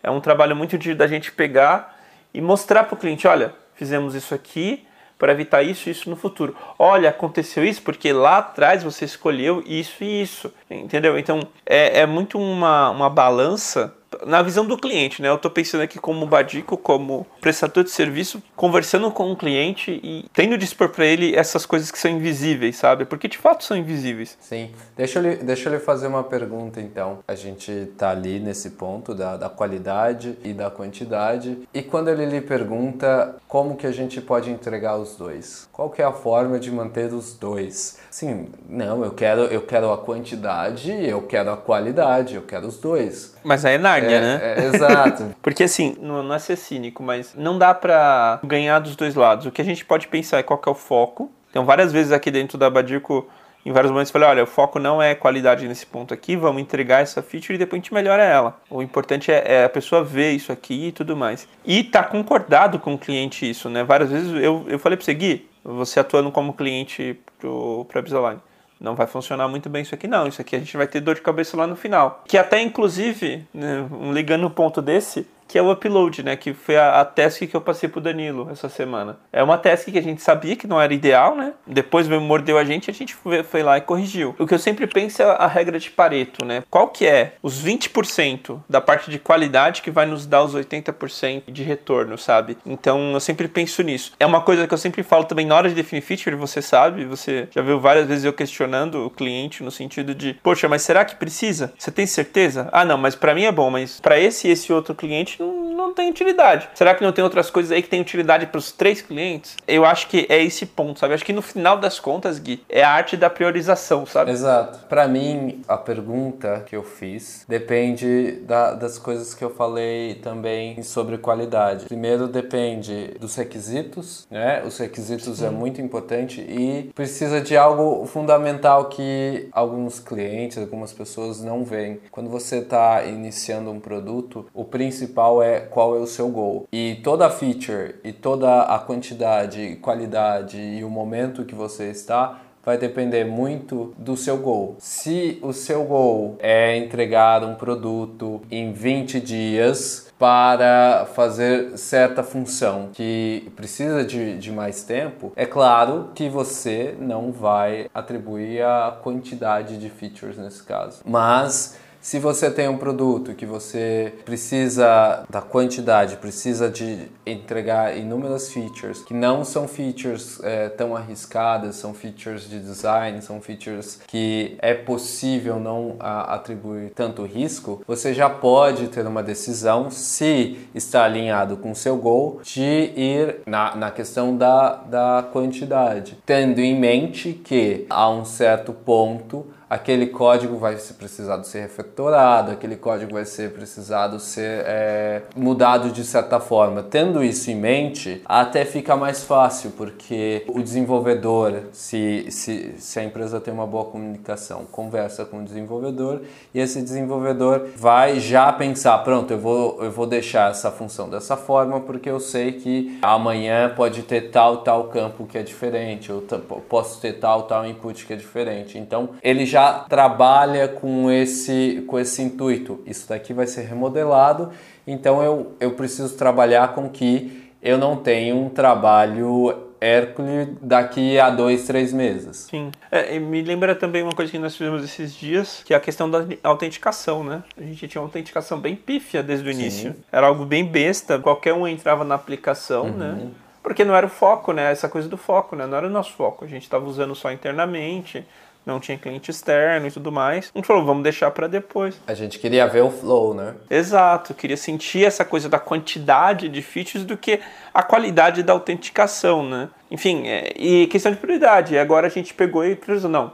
É um trabalho muito de da gente pegar e mostrar para o cliente, olha, fizemos isso aqui, para evitar isso e isso no futuro. Olha, aconteceu isso porque lá atrás você escolheu isso e isso, entendeu? Então é, é muito uma, uma balança na visão do cliente, né? Eu estou pensando aqui como badico, como prestador de serviço, conversando com um cliente e tendo de expor para ele essas coisas que são invisíveis, sabe? Porque de fato são invisíveis. Sim. Deixa eu lhe, deixa eu lhe fazer uma pergunta então. A gente está ali nesse ponto da, da qualidade e da quantidade. E quando ele lhe pergunta como que a gente pode entregar os dois? Qual que é a forma de manter os dois? Sim, não, eu quero, eu quero a quantidade, eu quero a qualidade, eu quero os dois. Mas aí é Nárnia, é, né? É, exato. Porque assim, não, não é ser cínico, mas não dá pra ganhar dos dois lados. O que a gente pode pensar é qual é o foco. Então, várias vezes aqui dentro da Badico, em vários momentos, eu falei: olha, o foco não é qualidade nesse ponto aqui, vamos entregar essa feature e depois a gente melhora ela. O importante é, é a pessoa ver isso aqui e tudo mais. E tá concordado com o cliente isso, né? Várias vezes eu, eu falei pra você, Gui, você atuando como cliente pro, pro Abisoline não vai funcionar muito bem isso aqui não, isso aqui a gente vai ter dor de cabeça lá no final. Que até inclusive, né, ligando um ponto desse, que é o upload, né? Que foi a, a task que eu passei pro Danilo essa semana. É uma task que a gente sabia que não era ideal, né? Depois mordeu a gente, a gente foi, foi, lá e corrigiu. O que eu sempre penso é a regra de Pareto, né? Qual que é os 20% da parte de qualidade que vai nos dar os 80% de retorno, sabe? Então eu sempre penso nisso. É uma coisa que eu sempre falo também na hora de definir feature, você sabe, você já viu várias vezes eu questionando o cliente no sentido de, poxa, mas será que precisa? Você tem certeza? Ah, não, mas para mim é bom, mas para esse e esse outro cliente não, não, não tem utilidade. Será que não tem outras coisas aí que tem utilidade para os três clientes? Eu acho que é esse ponto, sabe? Acho que no final das contas, Gui, é a arte da priorização, sabe? Exato. Para mim, a pergunta que eu fiz depende da, das coisas que eu falei também sobre qualidade. Primeiro, depende dos requisitos, né? Os requisitos Sim. é muito importante e precisa de algo fundamental que alguns clientes, algumas pessoas não veem. Quando você está iniciando um produto, o principal é qual é o seu goal. E toda a feature e toda a quantidade, qualidade e o momento que você está vai depender muito do seu goal. Se o seu goal é entregar um produto em 20 dias para fazer certa função que precisa de, de mais tempo, é claro que você não vai atribuir a quantidade de features nesse caso. Mas se você tem um produto que você precisa da quantidade, precisa de entregar inúmeras features, que não são features é, tão arriscadas, são features de design, são features que é possível não a, atribuir tanto risco, você já pode ter uma decisão, se está alinhado com o seu goal, de ir na, na questão da, da quantidade, tendo em mente que a um certo ponto aquele código vai ser precisado ser refactorado, aquele código vai ser precisado ser é, mudado de certa forma. Tendo isso em mente, até fica mais fácil, porque o desenvolvedor, se, se, se a empresa tem uma boa comunicação, conversa com o desenvolvedor e esse desenvolvedor vai já pensar, pronto, eu vou, eu vou deixar essa função dessa forma porque eu sei que amanhã pode ter tal, tal campo que é diferente, eu posso ter tal, tal input que é diferente. Então, ele já já trabalha com esse, com esse intuito. Isso daqui vai ser remodelado, então eu, eu preciso trabalhar com que eu não tenho um trabalho Hércules daqui a dois, três meses. Sim. É, me lembra também uma coisa que nós fizemos esses dias, que é a questão da autenticação, né? A gente tinha uma autenticação bem pífia desde o início. Sim. Era algo bem besta, qualquer um entrava na aplicação, uhum. né? Porque não era o foco, né? Essa coisa do foco, né? Não era o nosso foco. A gente estava usando só internamente não tinha cliente externo e tudo mais. A gente falou, vamos deixar para depois. A gente queria ver o flow, né? Exato, queria sentir essa coisa da quantidade de features do que a qualidade da autenticação, né? Enfim, é, e questão de prioridade. Agora a gente pegou e priorizou, não,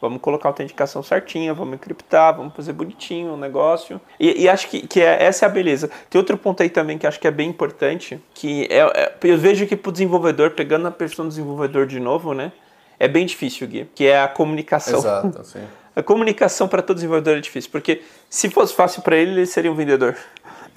vamos colocar a autenticação certinha, vamos encriptar, vamos fazer bonitinho o negócio. E, e acho que, que é, essa é a beleza. Tem outro ponto aí também que acho que é bem importante, que é, é eu vejo que para o desenvolvedor, pegando a pessoa do desenvolvedor de novo, né? É bem difícil, Gui, que é a comunicação. Exato, sim. A comunicação para todo desenvolvedor é difícil, porque se fosse fácil para ele, ele seria um vendedor.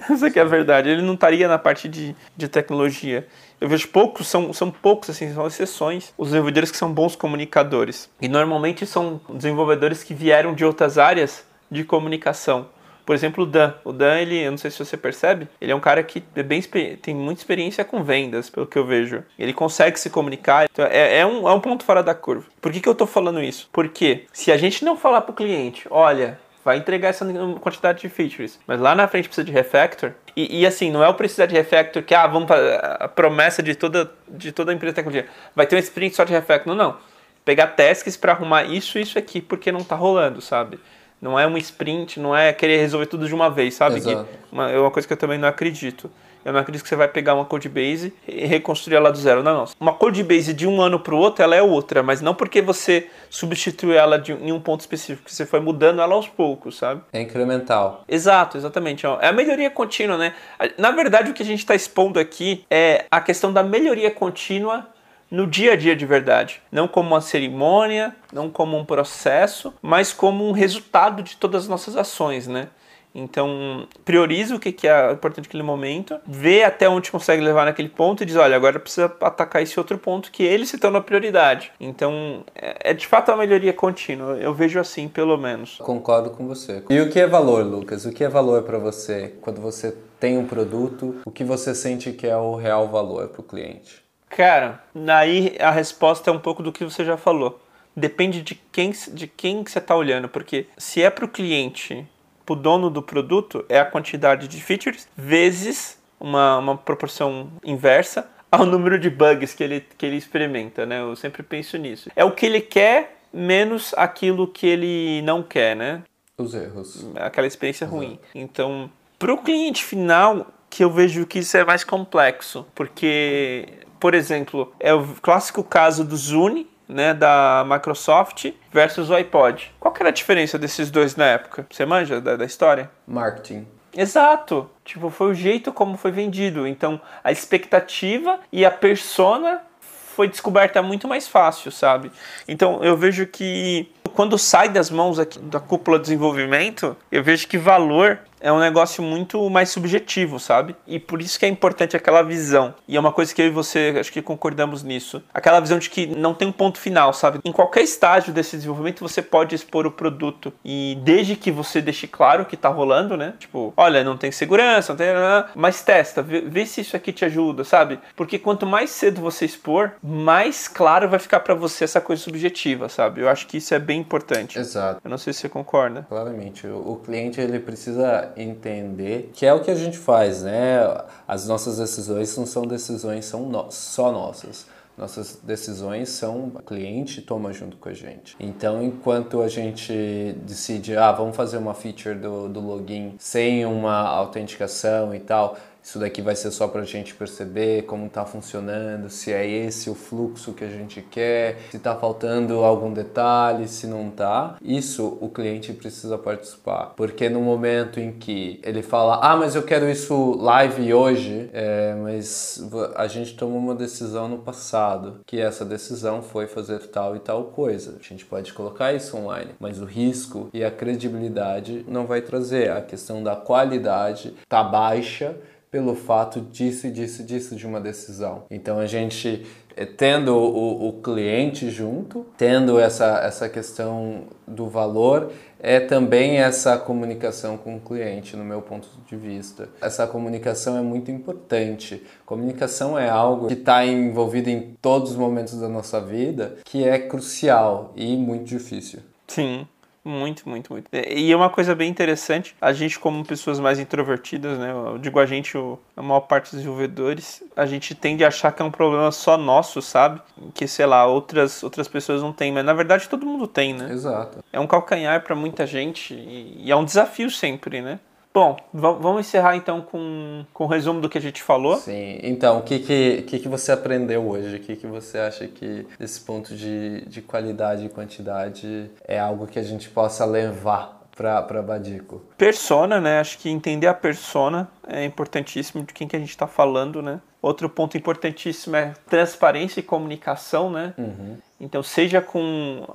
Essa é a verdade. Ele não estaria na parte de, de tecnologia. Eu vejo poucos, são, são poucos, assim, são exceções, os desenvolvedores que são bons comunicadores. E normalmente são desenvolvedores que vieram de outras áreas de comunicação. Por exemplo, o Dan. O Dan, ele, eu não sei se você percebe, ele é um cara que é bem, tem muita experiência com vendas, pelo que eu vejo. Ele consegue se comunicar. Então é, é, um, é um ponto fora da curva. Por que, que eu tô falando isso? Porque se a gente não falar pro cliente, olha, vai entregar essa quantidade de features. Mas lá na frente precisa de refactor. E, e, assim, não é o precisar de refactor que, ah, vamos para a promessa de toda, de toda a empresa de tecnologia. Vai ter um sprint só de refactor. Não, não. Pegar tasks para arrumar isso isso aqui porque não tá rolando, sabe? Não é um sprint, não é querer resolver tudo de uma vez, sabe? Exato. Uma, é uma coisa que eu também não acredito. Eu não acredito que você vai pegar uma code base e reconstruir ela do zero. Não, não. Uma code base de um ano para o outro, ela é outra, mas não porque você substituiu ela de, em um ponto específico, você foi mudando ela aos poucos, sabe? É incremental. Exato, exatamente. É a melhoria contínua, né? Na verdade, o que a gente está expondo aqui é a questão da melhoria contínua no dia a dia de verdade. Não como uma cerimônia, não como um processo, mas como um resultado de todas as nossas ações, né? Então, prioriza o que é importante naquele momento, vê até onde consegue levar naquele ponto e diz: olha, agora precisa atacar esse outro ponto que ele se torna prioridade. Então, é, é de fato uma melhoria contínua. Eu vejo assim, pelo menos. Concordo com você. E o que é valor, Lucas? O que é valor para você quando você tem um produto? O que você sente que é o real valor para o cliente? Cara, aí a resposta é um pouco do que você já falou. Depende de quem, de quem que você está olhando, porque se é para o cliente, para o dono do produto, é a quantidade de features vezes uma, uma proporção inversa ao número de bugs que ele, que ele experimenta, né? Eu sempre penso nisso. É o que ele quer menos aquilo que ele não quer, né? Os erros. Aquela experiência Exato. ruim. Então, para o cliente final, que eu vejo que isso é mais complexo, porque, por exemplo, é o clássico caso do Zune, né, da Microsoft versus o iPod. Qual que era a diferença desses dois na época? Você manja da, da história? Marketing. Exato. Tipo, foi o jeito como foi vendido. Então, a expectativa e a persona foi descoberta muito mais fácil, sabe? Então, eu vejo que quando sai das mãos aqui da cúpula de desenvolvimento, eu vejo que valor é um negócio muito mais subjetivo, sabe? E por isso que é importante aquela visão. E é uma coisa que eu e você acho que concordamos nisso. Aquela visão de que não tem um ponto final, sabe? Em qualquer estágio desse desenvolvimento você pode expor o produto. E desde que você deixe claro o que tá rolando, né? Tipo, olha, não tem segurança, não tem. Mas testa, vê, vê se isso aqui te ajuda, sabe? Porque quanto mais cedo você expor, mais claro vai ficar para você essa coisa subjetiva, sabe? Eu acho que isso é bem importante. Exato. Eu não sei se você concorda. Claramente. O cliente ele precisa entender que é o que a gente faz, né? As nossas decisões não são decisões são no, só nossas. Nossas decisões são o cliente toma junto com a gente. Então, enquanto a gente decide, ah, vamos fazer uma feature do, do login sem uma autenticação e tal, isso daqui vai ser só para a gente perceber como está funcionando, se é esse o fluxo que a gente quer, se está faltando algum detalhe, se não está. Isso o cliente precisa participar, porque no momento em que ele fala, ah, mas eu quero isso live hoje, é, mas a gente tomou uma decisão no passado, que essa decisão foi fazer tal e tal coisa. A gente pode colocar isso online, mas o risco e a credibilidade não vai trazer. A questão da qualidade está baixa pelo fato disso e disso disso de uma decisão. Então a gente eh, tendo o, o, cliente junto, tendo essa, essa questão do valor, é também essa comunicação com o cliente, no meu ponto de vista. Essa comunicação é muito importante. Comunicação é algo que está envolvido em todos os momentos da nossa vida, que é crucial e muito difícil. Sim. Muito, muito, muito. E é uma coisa bem interessante, a gente como pessoas mais introvertidas, né, eu digo a gente, a maior parte dos desenvolvedores, a gente tende a achar que é um problema só nosso, sabe? Que, sei lá, outras, outras pessoas não têm, mas na verdade todo mundo tem, né? Exato. É um calcanhar para muita gente e, e é um desafio sempre, né? Bom, vamos encerrar então com, com o um resumo do que a gente falou. Sim, então, o que, que, que, que você aprendeu hoje? O que, que você acha que esse ponto de, de qualidade e quantidade é algo que a gente possa levar para Badico? Persona, né? Acho que entender a persona é importantíssimo de quem que a gente está falando, né? Outro ponto importantíssimo é transparência e comunicação, né? Uhum. Então, seja com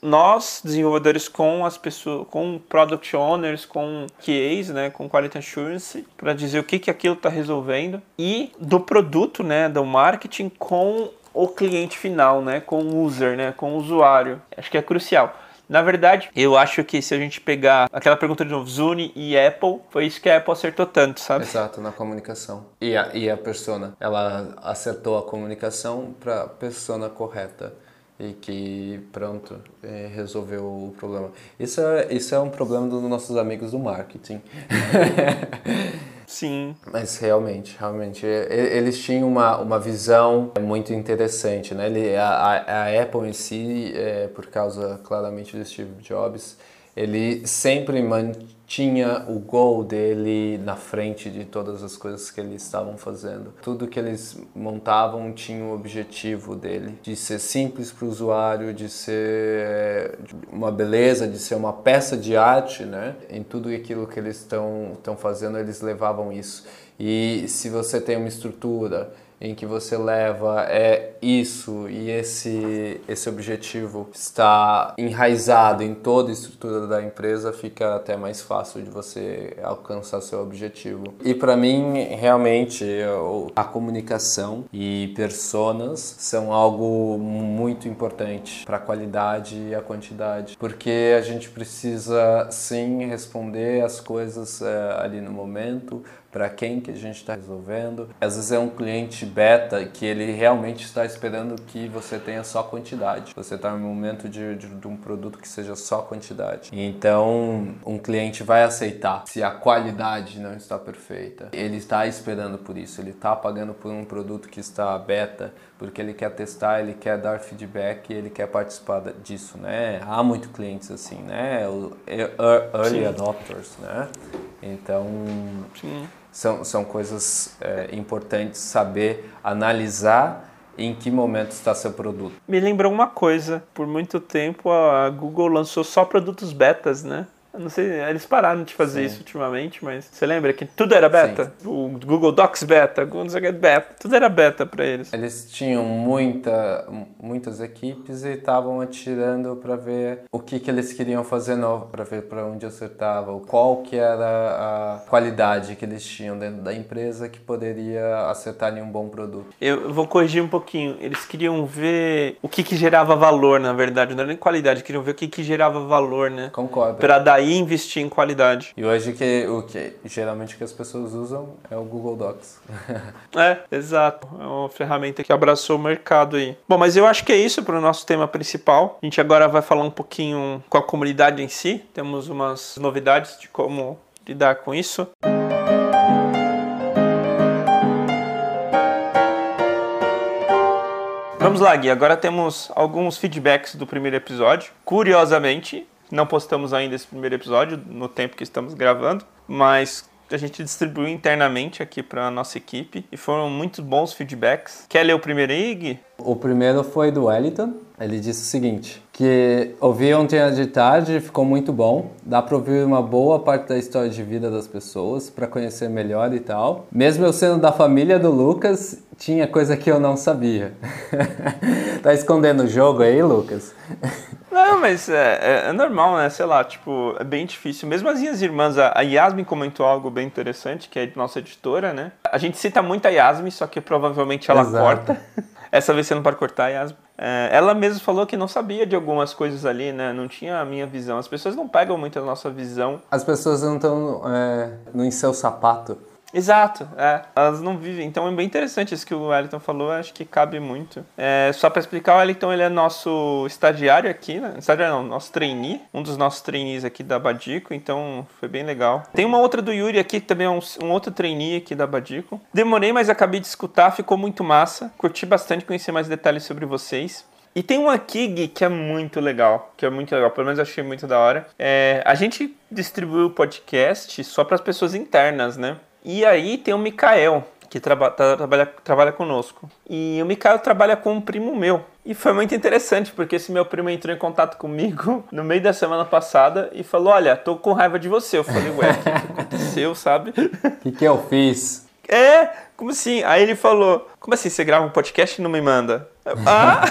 nós desenvolvedores com as pessoas, com product owners, com QAs, né, com quality assurance, para dizer o que que aquilo está resolvendo e do produto, né, do marketing com o cliente final, né, com o user, né, com o usuário. Acho que é crucial. Na verdade, eu acho que se a gente pegar aquela pergunta de novo, Zune e Apple, foi isso que a Apple acertou tanto, sabe? Exato, na comunicação. E a, e a persona, ela acertou a comunicação para a persona correta e que pronto é, resolveu o problema. Isso é, isso é um problema dos nossos amigos do marketing. Sim. Mas realmente, realmente, eles tinham uma, uma visão muito interessante, né? Ele, a, a Apple em si, é, por causa claramente do Steve Jobs, ele sempre mantinha o gol dele na frente de todas as coisas que eles estavam fazendo. Tudo que eles montavam tinha o objetivo dele, de ser simples para o usuário, de ser uma beleza, de ser uma peça de arte, né? Em tudo aquilo que eles estão fazendo, eles levavam isso. E se você tem uma estrutura em que você leva é isso e esse esse objetivo está enraizado em toda a estrutura da empresa, fica até mais fácil de você alcançar seu objetivo. E para mim, realmente, a comunicação e personas são algo muito importante para a qualidade e a quantidade, porque a gente precisa sim responder as coisas é, ali no momento, para quem que a gente está resolvendo. Às vezes é um cliente beta que ele realmente está esperando que você tenha só quantidade. Você está no momento de, de, de, um produto que seja só quantidade. Então, um cliente vai aceitar se a qualidade não está perfeita. Ele está esperando por isso. Ele está pagando por um produto que está beta porque ele quer testar, ele quer dar feedback, ele quer participar disso, né? Há muitos clientes assim, né? Early Sim. adopters, né? Então, Sim são, são coisas é, importantes saber analisar em que momento está seu produto. Me lembrou uma coisa, por muito tempo a Google lançou só produtos betas, né? Não sei, eles pararam de fazer Sim. isso ultimamente, mas você lembra que tudo era beta? Sim. O Google Docs beta, Google beta, tudo era beta para eles. Eles tinham muita, muitas equipes e estavam atirando para ver o que, que eles queriam fazer novo, para ver para onde acertava, qual que era a qualidade que eles tinham dentro da empresa que poderia acertar em um bom produto. Eu vou corrigir um pouquinho. Eles queriam ver o que, que gerava valor, na verdade, não era nem qualidade, queriam ver o que, que gerava valor, né? Concordo. Para daí aí investir em qualidade. E hoje que, o que geralmente que as pessoas usam é o Google Docs. é, exato. É uma ferramenta que abraçou o mercado aí. Bom, mas eu acho que é isso para o nosso tema principal. A gente agora vai falar um pouquinho com a comunidade em si. Temos umas novidades de como lidar com isso. Vamos lá, Gui. Agora temos alguns feedbacks do primeiro episódio. Curiosamente, não postamos ainda esse primeiro episódio no tempo que estamos gravando, mas a gente distribuiu internamente aqui para a nossa equipe e foram muito bons feedbacks. Quer ler o primeiro aí, Gui? O primeiro foi do Wellington. Ele disse o seguinte: que ouvi ontem de tarde ficou muito bom. Dá para ouvir uma boa parte da história de vida das pessoas para conhecer melhor e tal. Mesmo eu sendo da família do Lucas, tinha coisa que eu não sabia. tá escondendo o jogo aí, Lucas? Não, mas é, é, é, normal, né? Sei lá, tipo, é bem difícil. Mesmo as minhas irmãs, a, Yasmin comentou algo bem interessante, que é nossa editora, né? A gente cita muito a Yasmin, só que provavelmente ela Exato. corta. Essa vez você não pode cortar, Yasmin. É, ela mesma falou que não sabia de algumas coisas ali, né? Não tinha a minha visão. As pessoas não pegam muito a nossa visão. As pessoas não estão é, no em seu sapato. Exato, é. Elas não vivem. Então é bem interessante isso que o Wellington falou, acho que cabe muito. É, só para explicar, o Wellington ele é nosso estagiário aqui, né? Estagiário não, nosso trainee, um dos nossos trainees aqui da Badico, então foi bem legal. Tem uma outra do Yuri aqui, que também é um, um outro trainee aqui da Badico. Demorei, mas acabei de escutar, ficou muito massa. Curti bastante conhecer mais detalhes sobre vocês. E tem um aqui, Gui, que é muito legal, que é muito legal, pelo menos eu achei muito da hora. É, a gente distribuiu o podcast só para as pessoas internas, né? E aí tem o Mikael, que traba, trabalha, trabalha conosco. E o Mikael trabalha com um primo meu. E foi muito interessante, porque esse meu primo entrou em contato comigo no meio da semana passada e falou: Olha, tô com raiva de você. Eu falei: Ué, o que, que aconteceu, sabe? O que, que eu fiz? É, como assim? Aí ele falou: Como assim? Você grava um podcast e não me manda? ah!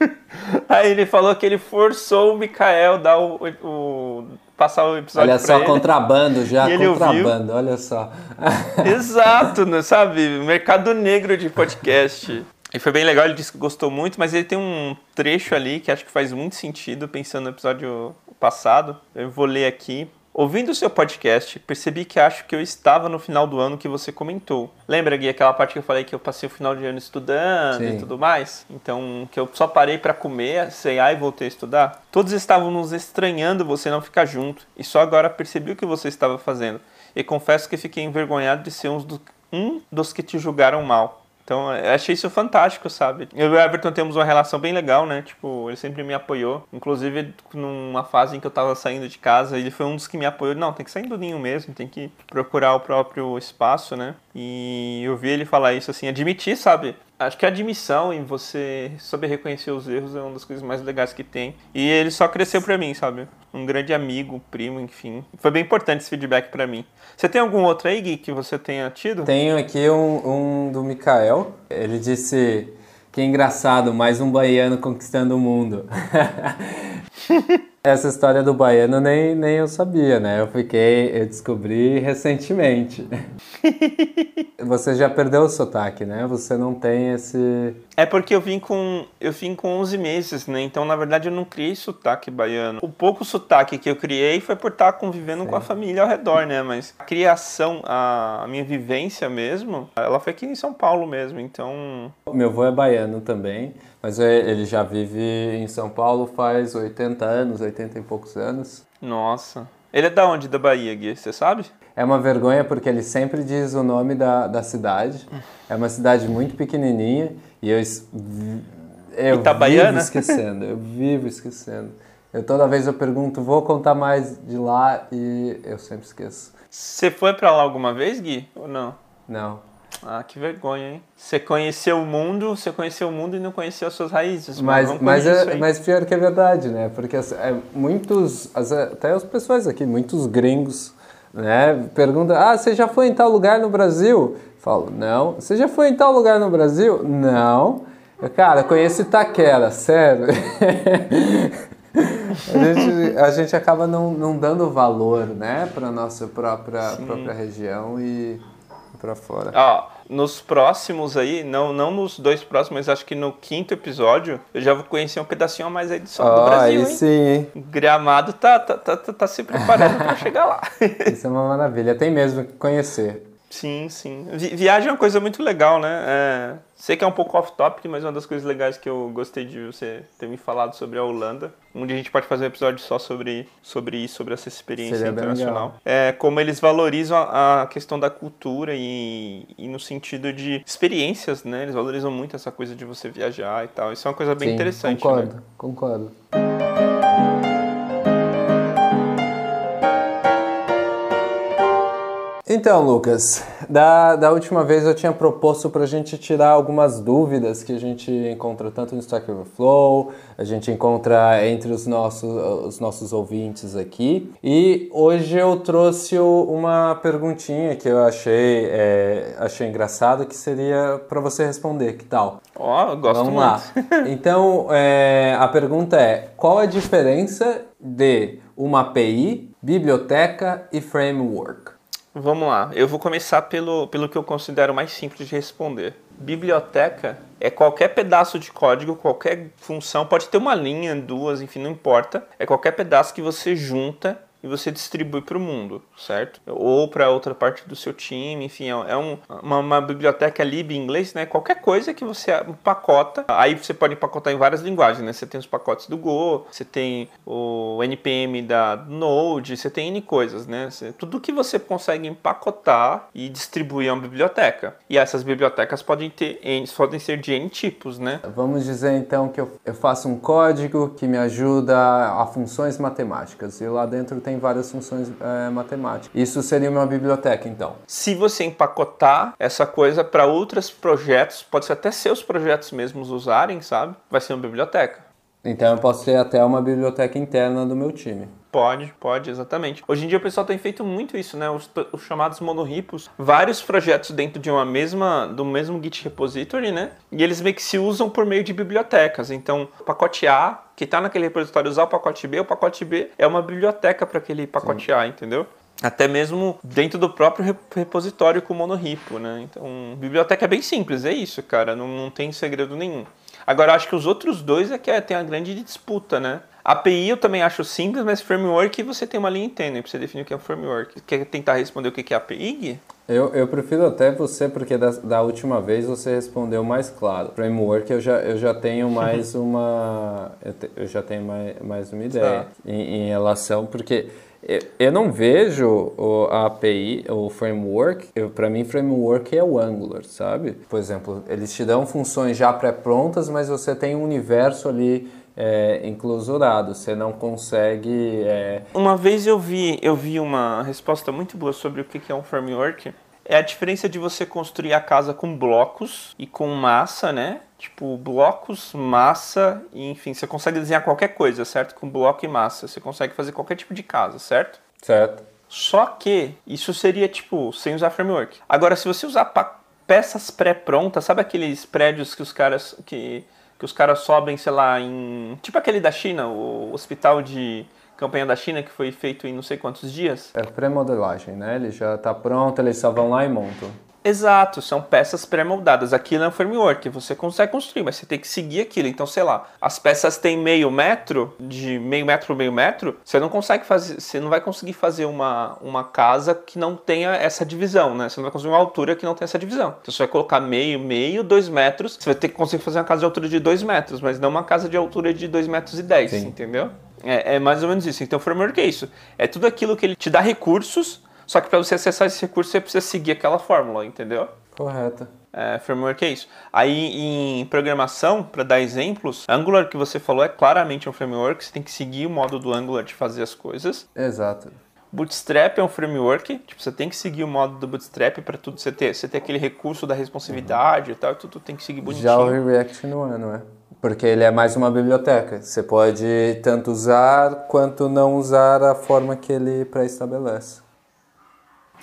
Aí ele falou que ele forçou o Mikael dar o, o passar o episódio Olha só, ele. contrabando já, e contrabando, olha só. Exato, né, sabe? Mercado negro de podcast. E foi bem legal, ele disse que gostou muito, mas ele tem um trecho ali que acho que faz muito sentido, pensando no episódio passado. Eu vou ler aqui. Ouvindo o seu podcast, percebi que acho que eu estava no final do ano que você comentou. Lembra, Gui, aquela parte que eu falei que eu passei o final de ano estudando Sim. e tudo mais? Então, que eu só parei para comer, ceiar e voltei a estudar? Todos estavam nos estranhando você não ficar junto, e só agora percebi o que você estava fazendo. E confesso que fiquei envergonhado de ser um dos, um dos que te julgaram mal. Então, eu achei isso fantástico, sabe? Eu e o Everton temos uma relação bem legal, né? Tipo, ele sempre me apoiou. Inclusive, numa fase em que eu tava saindo de casa, ele foi um dos que me apoiou. Não, tem que sair do ninho mesmo, tem que procurar o próprio espaço, né? E eu vi ele falar isso assim, admitir, sabe? Acho que a admissão em você saber reconhecer os erros é uma das coisas mais legais que tem. E ele só cresceu pra mim, sabe? Um grande amigo, primo, enfim. Foi bem importante esse feedback para mim. Você tem algum outro aí, Gui, que você tenha tido? Tenho aqui um, um do Mikael. Ele disse que engraçado, mais um baiano conquistando o mundo. Essa história do baiano nem, nem eu sabia, né? Eu fiquei, eu descobri recentemente. Você já perdeu o sotaque, né? Você não tem esse. É porque eu vim com eu vim com 11 meses, né? Então, na verdade, eu não criei sotaque baiano. O pouco sotaque que eu criei foi por estar convivendo Sim. com a família ao redor, né? Mas a criação, a, a minha vivência mesmo, ela foi aqui em São Paulo mesmo. Então. Meu avô é baiano também. Mas é, ele já vive em São Paulo faz 80 anos, 80 e poucos anos. Nossa. Ele é da onde da Bahia, Gui? Você sabe? É uma vergonha porque ele sempre diz o nome da, da cidade. É uma cidade muito pequenininha e eu, eu Itabaiana? vivo esquecendo, eu vivo esquecendo. Eu toda vez eu pergunto, vou contar mais de lá e eu sempre esqueço. Você foi para lá alguma vez, Gui? Ou não? Não. Ah, que vergonha, hein? Você conheceu o mundo, você conheceu o mundo e não conheceu as suas raízes. Mas, mas, é, mas pior que é verdade, né? Porque é, muitos, até as pessoas aqui, muitos gringos, né? Perguntam, ah, você já foi em tal lugar no Brasil? Falo, não. Você já foi em tal lugar no Brasil? Não. Cara, conheço Itaquera, sério. a, gente, a gente acaba não, não dando valor, né, para nossa própria, própria região e para fora. Ó, nos próximos aí, não, não nos dois próximos, mas acho que no quinto episódio, eu já vou conhecer um pedacinho a mais aí do sol oh, do Brasil, aí hein? sim, hein? Gramado tá, tá, tá, tá se preparando para chegar lá. Isso é uma maravilha, tem mesmo que conhecer. Sim, sim. Vi viagem é uma coisa muito legal, né? É, sei que é um pouco off-topic, mas uma das coisas legais que eu gostei de você ter me falado sobre a Holanda, onde a gente pode fazer um episódio só sobre, sobre isso, sobre essa experiência Seria internacional. É como eles valorizam a, a questão da cultura e, e, no sentido de experiências, né? Eles valorizam muito essa coisa de você viajar e tal. Isso é uma coisa bem sim, interessante. Concordo, né? concordo. Então, Lucas, da, da última vez eu tinha proposto para a gente tirar algumas dúvidas que a gente encontra tanto no Stack Overflow, a gente encontra entre os nossos, os nossos ouvintes aqui. E hoje eu trouxe uma perguntinha que eu achei, é, achei engraçado, que seria para você responder. Que tal? Ó, oh, gosto Vamos muito. lá. Então, é, a pergunta é: qual a diferença de uma API, biblioteca e framework? Vamos lá, eu vou começar pelo, pelo que eu considero mais simples de responder. Biblioteca é qualquer pedaço de código, qualquer função, pode ter uma linha, duas, enfim, não importa. É qualquer pedaço que você junta e você distribui para o mundo, certo? Ou para outra parte do seu time, enfim, é, é um, uma, uma, biblioteca lib em inglês, né? Qualquer coisa que você empacota, aí você pode empacotar em várias linguagens, né? Você tem os pacotes do Go, você tem o NPM da Node, você tem N coisas, né? Você, tudo que você consegue empacotar e distribuir é uma biblioteca. E essas bibliotecas podem ter N, podem ser de N tipos, né? Vamos dizer então que eu, eu faço um código que me ajuda a funções matemáticas e lá dentro tem tem várias funções é, matemáticas. Isso seria uma biblioteca, então. Se você empacotar essa coisa para outros projetos, pode ser até seus projetos mesmos usarem, sabe? Vai ser uma biblioteca. Então eu posso ter até uma biblioteca interna do meu time. Pode, pode, exatamente. Hoje em dia o pessoal tem feito muito isso, né? Os, os, chamados monorripos, vários projetos dentro de uma mesma, do mesmo Git repository, né? E eles meio que se usam por meio de bibliotecas. Então, o pacote A, que está naquele repositório, usar o pacote B, o pacote B é uma biblioteca para aquele pacote Sim. A, entendeu? Até mesmo dentro do próprio repositório com monorripo, né? Então, biblioteca é bem simples, é isso, cara. Não, não tem segredo nenhum. Agora, acho que os outros dois é que é, tem a grande disputa, né? API eu também acho simples, mas framework você tem uma linha interna para você definir o que é um framework. Quer tentar responder o que é API, Gui? Eu, eu prefiro até você, porque da, da última vez você respondeu mais claro. Framework eu já, eu já tenho mais uma. Eu, te, eu já tenho mais, mais uma ideia em, em relação, porque eu não vejo a API, o framework, para mim framework é o Angular, sabe? Por exemplo, eles te dão funções já pré-prontas, mas você tem um universo ali é, enclausurado, você não consegue... É... Uma vez eu vi, eu vi uma resposta muito boa sobre o que é um framework, é a diferença de você construir a casa com blocos e com massa, né? Tipo, blocos, massa, e, enfim, você consegue desenhar qualquer coisa, certo? Com bloco e massa. Você consegue fazer qualquer tipo de casa, certo? Certo. Só que isso seria, tipo, sem usar framework. Agora, se você usar peças pré-prontas, sabe aqueles prédios que os caras que, que os caras sobem, sei lá, em. Tipo aquele da China, o hospital de campanha da China que foi feito em não sei quantos dias. É pré-modelagem, né? Ele já está pronto, eles só vão lá e montam. Exato, são peças pré-moldadas. Aquilo é um framework, você consegue construir, mas você tem que seguir aquilo. Então, sei lá, as peças têm meio metro, de meio metro por meio metro, você não consegue fazer, você não vai conseguir fazer uma, uma casa que não tenha essa divisão, né? Você não vai conseguir uma altura que não tenha essa divisão. Então, você vai colocar meio, meio, dois metros, você vai ter que conseguir fazer uma casa de altura de dois metros, mas não uma casa de altura de dois metros e dez, entendeu? É, é, mais ou menos isso. Então, o framework é isso. É tudo aquilo que ele te dá recursos, só que para você acessar esse recurso, você precisa seguir aquela fórmula, entendeu? Correto. É, framework é isso. Aí em programação, para dar exemplos, Angular que você falou é claramente um framework, você tem que seguir o modo do Angular de fazer as coisas. Exato. Bootstrap é um framework, tipo, você tem que seguir o modo do Bootstrap para tudo você ter, você ter aquele recurso da responsividade uhum. e tal, tudo tem que seguir bonitinho. Já o React não é, não é? Porque ele é mais uma biblioteca. Você pode tanto usar quanto não usar a forma que ele pré-estabelece.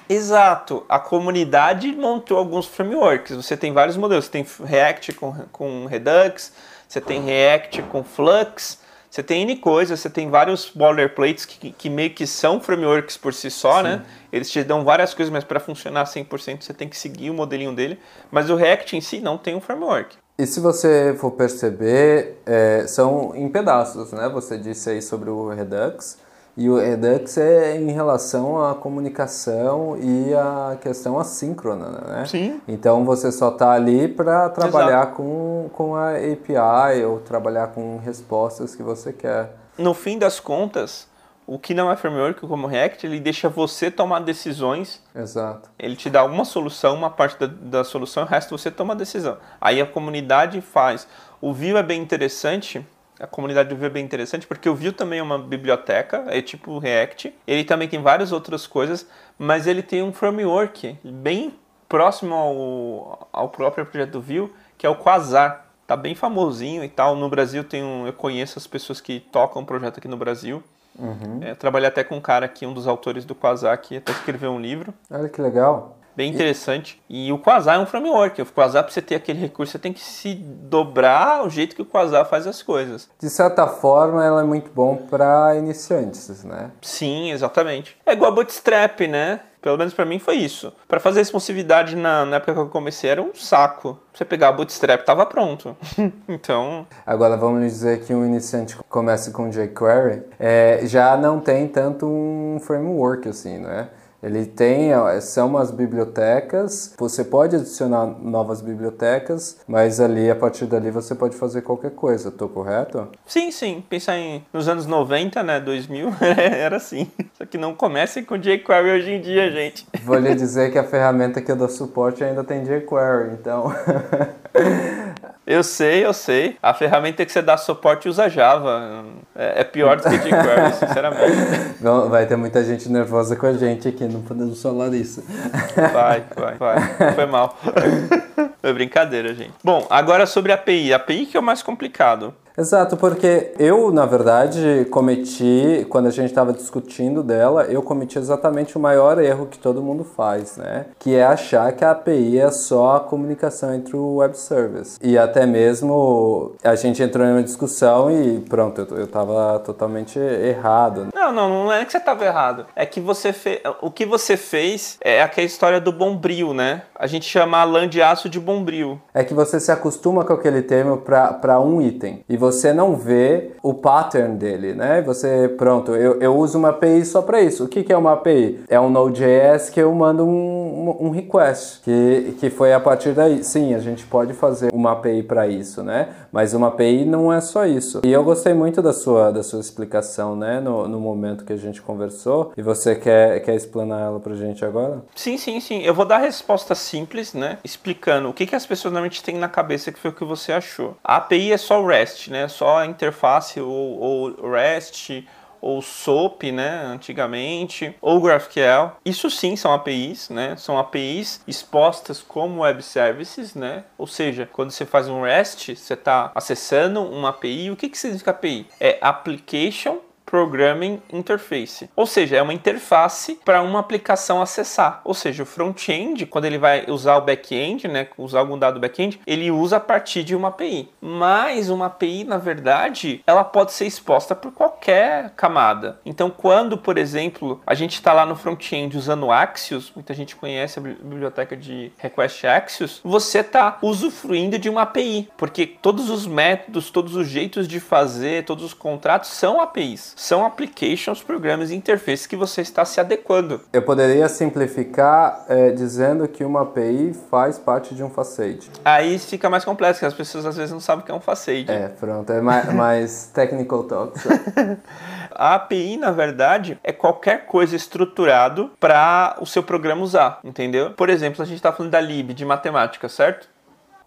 Exato. A comunidade montou alguns frameworks. Você tem vários modelos. Você tem React com, com Redux, você tem React com Flux, você tem N coisas, você tem vários boilerplates que, que meio que são frameworks por si só, né? Sim. né? Eles te dão várias coisas, mas para funcionar 100% você tem que seguir o modelinho dele. Mas o React em si não tem um framework. E se você for perceber, é, são em pedaços, né? Você disse aí sobre o Redux. E o Redux é em relação à comunicação e à questão assíncrona, né? Sim. Então você só está ali para trabalhar com, com a API ou trabalhar com respostas que você quer. No fim das contas, o que não é framework como React, ele deixa você tomar decisões. Exato. Ele te dá uma solução, uma parte da, da solução, o resto você toma a decisão. Aí a comunidade faz. O Vue é bem interessante a comunidade do Vue é bem interessante, porque o Vue também é uma biblioteca, é tipo React. Ele também tem várias outras coisas, mas ele tem um framework bem próximo ao, ao próprio projeto do Vue, que é o Quasar. Tá bem famosinho e tal. No Brasil tem um, eu conheço as pessoas que tocam o projeto aqui no Brasil. Uhum. É, trabalhei até com um cara aqui, um dos autores do Quasar, que até escreveu um livro. Olha que legal bem interessante. E o Quasar é um framework. O Quasar, para você ter aquele recurso, você tem que se dobrar o jeito que o Quasar faz as coisas. De certa forma, ela é muito bom para iniciantes, né? Sim, exatamente. É igual a Bootstrap, né? Pelo menos para mim foi isso. Para fazer responsividade na, na, época que eu comecei era um saco. Você pegar a Bootstrap tava pronto. então. Agora vamos dizer que um iniciante começa com jQuery, é, já não tem tanto um framework assim, né? Ele tem, são umas bibliotecas, você pode adicionar novas bibliotecas, mas ali, a partir dali, você pode fazer qualquer coisa, tô correto? Sim, sim. Pensar em, nos anos 90, né, 2000, era assim. Só que não comece com jQuery hoje em dia, gente. Vou lhe dizer que a ferramenta que eu dou suporte ainda tem jQuery, então... Eu sei, eu sei. A ferramenta que você dá suporte usa Java. É, é pior do que jQuery, sinceramente. Vai ter muita gente nervosa com a gente aqui, não podemos falar isso. Vai, vai, vai. Foi mal. Foi brincadeira, gente. Bom, agora sobre a API. A API que é o mais complicado. Exato, porque eu, na verdade, cometi, quando a gente estava discutindo dela, eu cometi exatamente o maior erro que todo mundo faz, né? Que é achar que a API é só a comunicação entre o web service. E até mesmo a gente entrou em uma discussão e pronto, eu, estava totalmente errado. Não, não, não é que você estava errado. É que você fez. O que você fez é aquela história do bombril, né? A gente chama a lã de aço de bombril. É que você se acostuma com aquele termo para um item. E você você não vê o pattern dele, né? Você, pronto, eu, eu uso uma API só para isso. O que, que é uma API? É um Node.js que eu mando um, um, request, que, que foi a partir daí. Sim, a gente pode fazer uma API para isso, né? Mas uma API não é só isso. E eu gostei muito da sua, da sua explicação, né? No, no momento que a gente conversou. E você quer, quer explanar ela pra gente agora? Sim, sim, sim. Eu vou dar a resposta simples, né? Explicando o que, que as pessoas normalmente têm na cabeça que foi o que você achou. A API é só o REST, né? Né? Só a interface ou, ou REST ou SOAP, né, antigamente, ou GraphQL. Isso sim são APIs, né? São APIs expostas como web services, né? Ou seja, quando você faz um REST, você está acessando uma API. O que, que significa API? É Application Programming Interface. Ou seja, é uma interface para uma aplicação acessar. Ou seja, o front-end, quando ele vai usar o back-end, né, usar algum dado back-end, ele usa a partir de uma API. Mas uma API, na verdade, ela pode ser exposta por qualquer camada. Então, quando, por exemplo, a gente está lá no front-end usando Axios, muita gente conhece a biblioteca de Request Axios, você está usufruindo de uma API, porque todos os métodos, todos os jeitos de fazer, todos os contratos são APIs. São applications, programas e interfaces que você está se adequando. Eu poderia simplificar é, dizendo que uma API faz parte de um facade. Aí fica mais complexo, porque as pessoas às vezes não sabem o que é um facade. É, pronto, é mais, mais technical talk. A API, na verdade, é qualquer coisa estruturado para o seu programa usar, entendeu? Por exemplo, a gente está falando da lib de matemática, certo?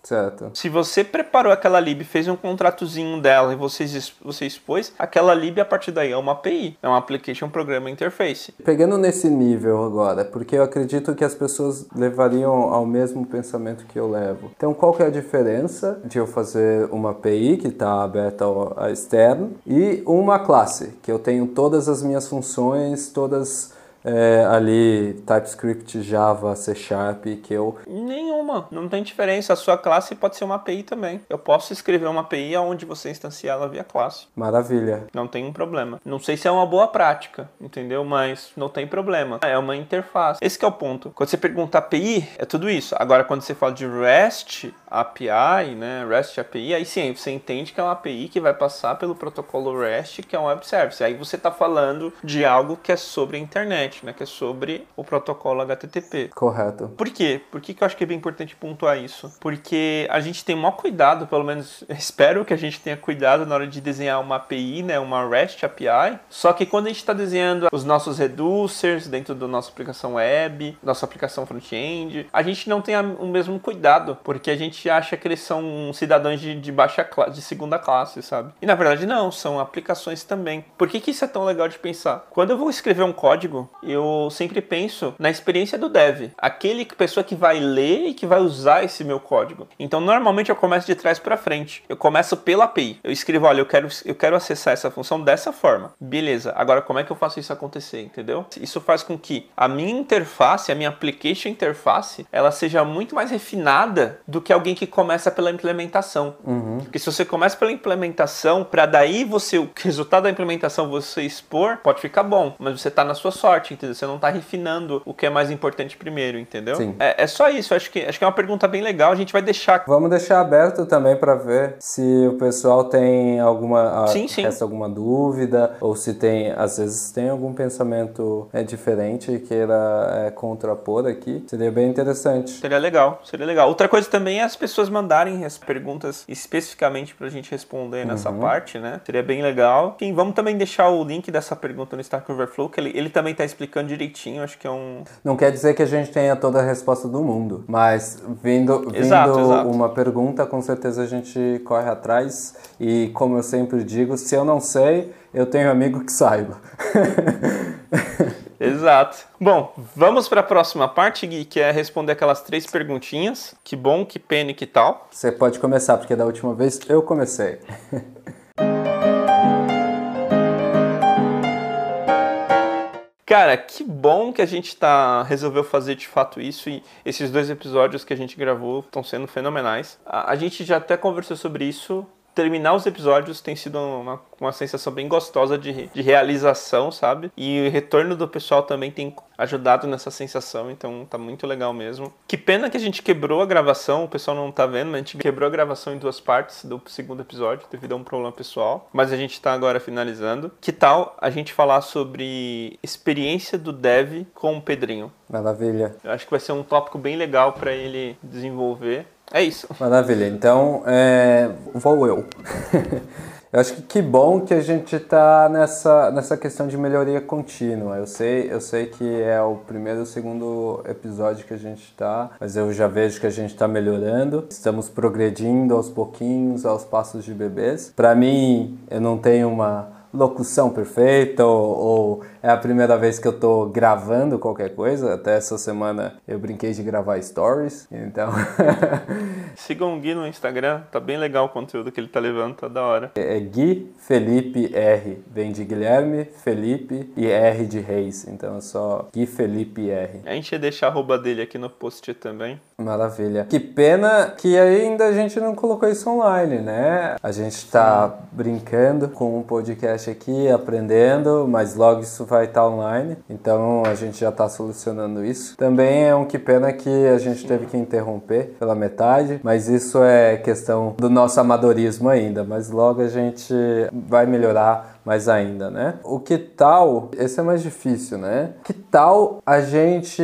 Certo. Se você preparou aquela lib, fez um contratozinho dela e você, você expôs, aquela lib a partir daí é uma API, é uma Application Program Interface. Pegando nesse nível agora, porque eu acredito que as pessoas levariam ao mesmo pensamento que eu levo. Então, qual que é a diferença de eu fazer uma API que está aberta ao externo e uma classe, que eu tenho todas as minhas funções, todas é, ali TypeScript, Java, C Sharp, que eu. Nenhuma, não tem diferença. A sua classe pode ser uma API também. Eu posso escrever uma API onde você instancia ela via classe. Maravilha. Não tem um problema. Não sei se é uma boa prática, entendeu? Mas não tem problema. É uma interface. Esse é o ponto. Quando você pergunta API, é tudo isso. Agora, quando você fala de REST API, né? REST API, aí sim, você entende que é uma API que vai passar pelo protocolo REST, que é um web service. Aí você está falando de algo que é sobre a internet né? Que é sobre o protocolo HTTP. Correto. Por quê? Por que, que eu acho que é bem importante pontuar isso? Porque a gente tem maior cuidado, pelo menos espero que a gente tenha cuidado na hora de desenhar uma API, né? Uma REST API. Só que quando a gente está desenhando os nossos reducers dentro da nossa aplicação web, nossa aplicação front-end, a gente não tem o mesmo cuidado, porque a gente acha que eles são cidadãos de, de baixa classe, de segunda classe, sabe? E na verdade não, são aplicações também. Por que, que isso é tão legal de pensar? Quando eu vou escrever um código, eu sempre penso na experiência do dev, aquele pessoa que vai ler e que vai usar esse meu código. Então, normalmente eu começo de trás para frente. Eu começo pela API. Eu escrevo, olha, eu quero, eu quero acessar essa função dessa forma. Beleza. Agora, como é que eu faço isso acontecer, entendeu? Isso faz com que a minha interface, a minha application interface, ela seja muito mais refinada do que alguém que começa pela implementação. Uhum. Porque se você começa pela implementação, para daí você o resultado da implementação você expor, pode ficar bom, mas você está na sua sorte entendeu? Você não está refinando o que é mais importante primeiro, entendeu? Sim. É, é só isso. Acho que, acho que é uma pergunta bem legal. A gente vai deixar. Vamos deixar aberto também para ver se o pessoal tem alguma, sim, sim. Resta alguma dúvida ou se tem, às vezes, tem algum pensamento é, diferente e queira é, contrapor aqui. Seria bem interessante. Seria legal, seria legal. Outra coisa também é as pessoas mandarem as perguntas especificamente para a gente responder nessa Uhum. parte, né? Seria bem legal. E vamos também deixar o link dessa pergunta no Stack Overflow, que ele, ele também está explicando direitinho. Acho que é um. Não quer dizer que a gente tenha toda a resposta do mundo, mas vindo, vindo Exato, exato. uma pergunta, com certeza a gente corre atrás. E como eu sempre digo, se eu não sei, eu tenho amigo que saiba. Exato. Bom, vamos para a próxima parte, Gui, que é responder aquelas três perguntinhas. Que bom, que pena e que tal. Você pode começar, porque da última vez eu comecei. Cara, que bom que a gente tá resolveu fazer de fato isso e esses dois episódios que a gente gravou estão sendo fenomenais. A, a gente já até conversou sobre isso. Terminar os episódios tem sido uma, uma sensação bem gostosa de, de realização, sabe? E o retorno do pessoal também tem ajudado nessa sensação, então tá muito legal mesmo. Que pena que a gente quebrou a gravação, o pessoal não tá vendo, mas a gente quebrou a gravação em duas partes do segundo episódio devido a um problema pessoal, mas a gente tá agora finalizando. Que tal a gente falar sobre experiência do dev com o Pedrinho? Maravilha. Eu acho que vai ser um tópico bem legal para ele desenvolver. É isso. Maravilha. Então, é, vou eu. eu acho que que bom que a gente está nessa, nessa questão de melhoria contínua. Eu sei, eu sei que é o primeiro ou segundo episódio que a gente está, mas eu já vejo que a gente está melhorando. Estamos progredindo aos pouquinhos, aos passos de bebês. Para mim, eu não tenho uma locução perfeita ou, ou, é a primeira vez que eu tô gravando qualquer coisa. Até essa semana eu brinquei de gravar stories, então. Sigam o Gui no Instagram, tá bem legal o conteúdo que ele tá levando, tá da hora. É Gui Felipe R. Vem de Guilherme, Felipe e R de Reis. Então é só Gui Felipe R. A gente ia deixar a arroba dele aqui no post também. Maravilha. Que pena que ainda a gente não colocou isso online, né? A gente tá brincando com um podcast aqui, aprendendo, mas logo isso vai estar online. Então a gente já tá solucionando isso. Também é um que pena que a gente teve que interromper pela metade, mas isso é questão do nosso amadorismo ainda. Mas logo a gente vai melhorar mais ainda, né? O que tal, esse é mais difícil, né? Que tal a gente,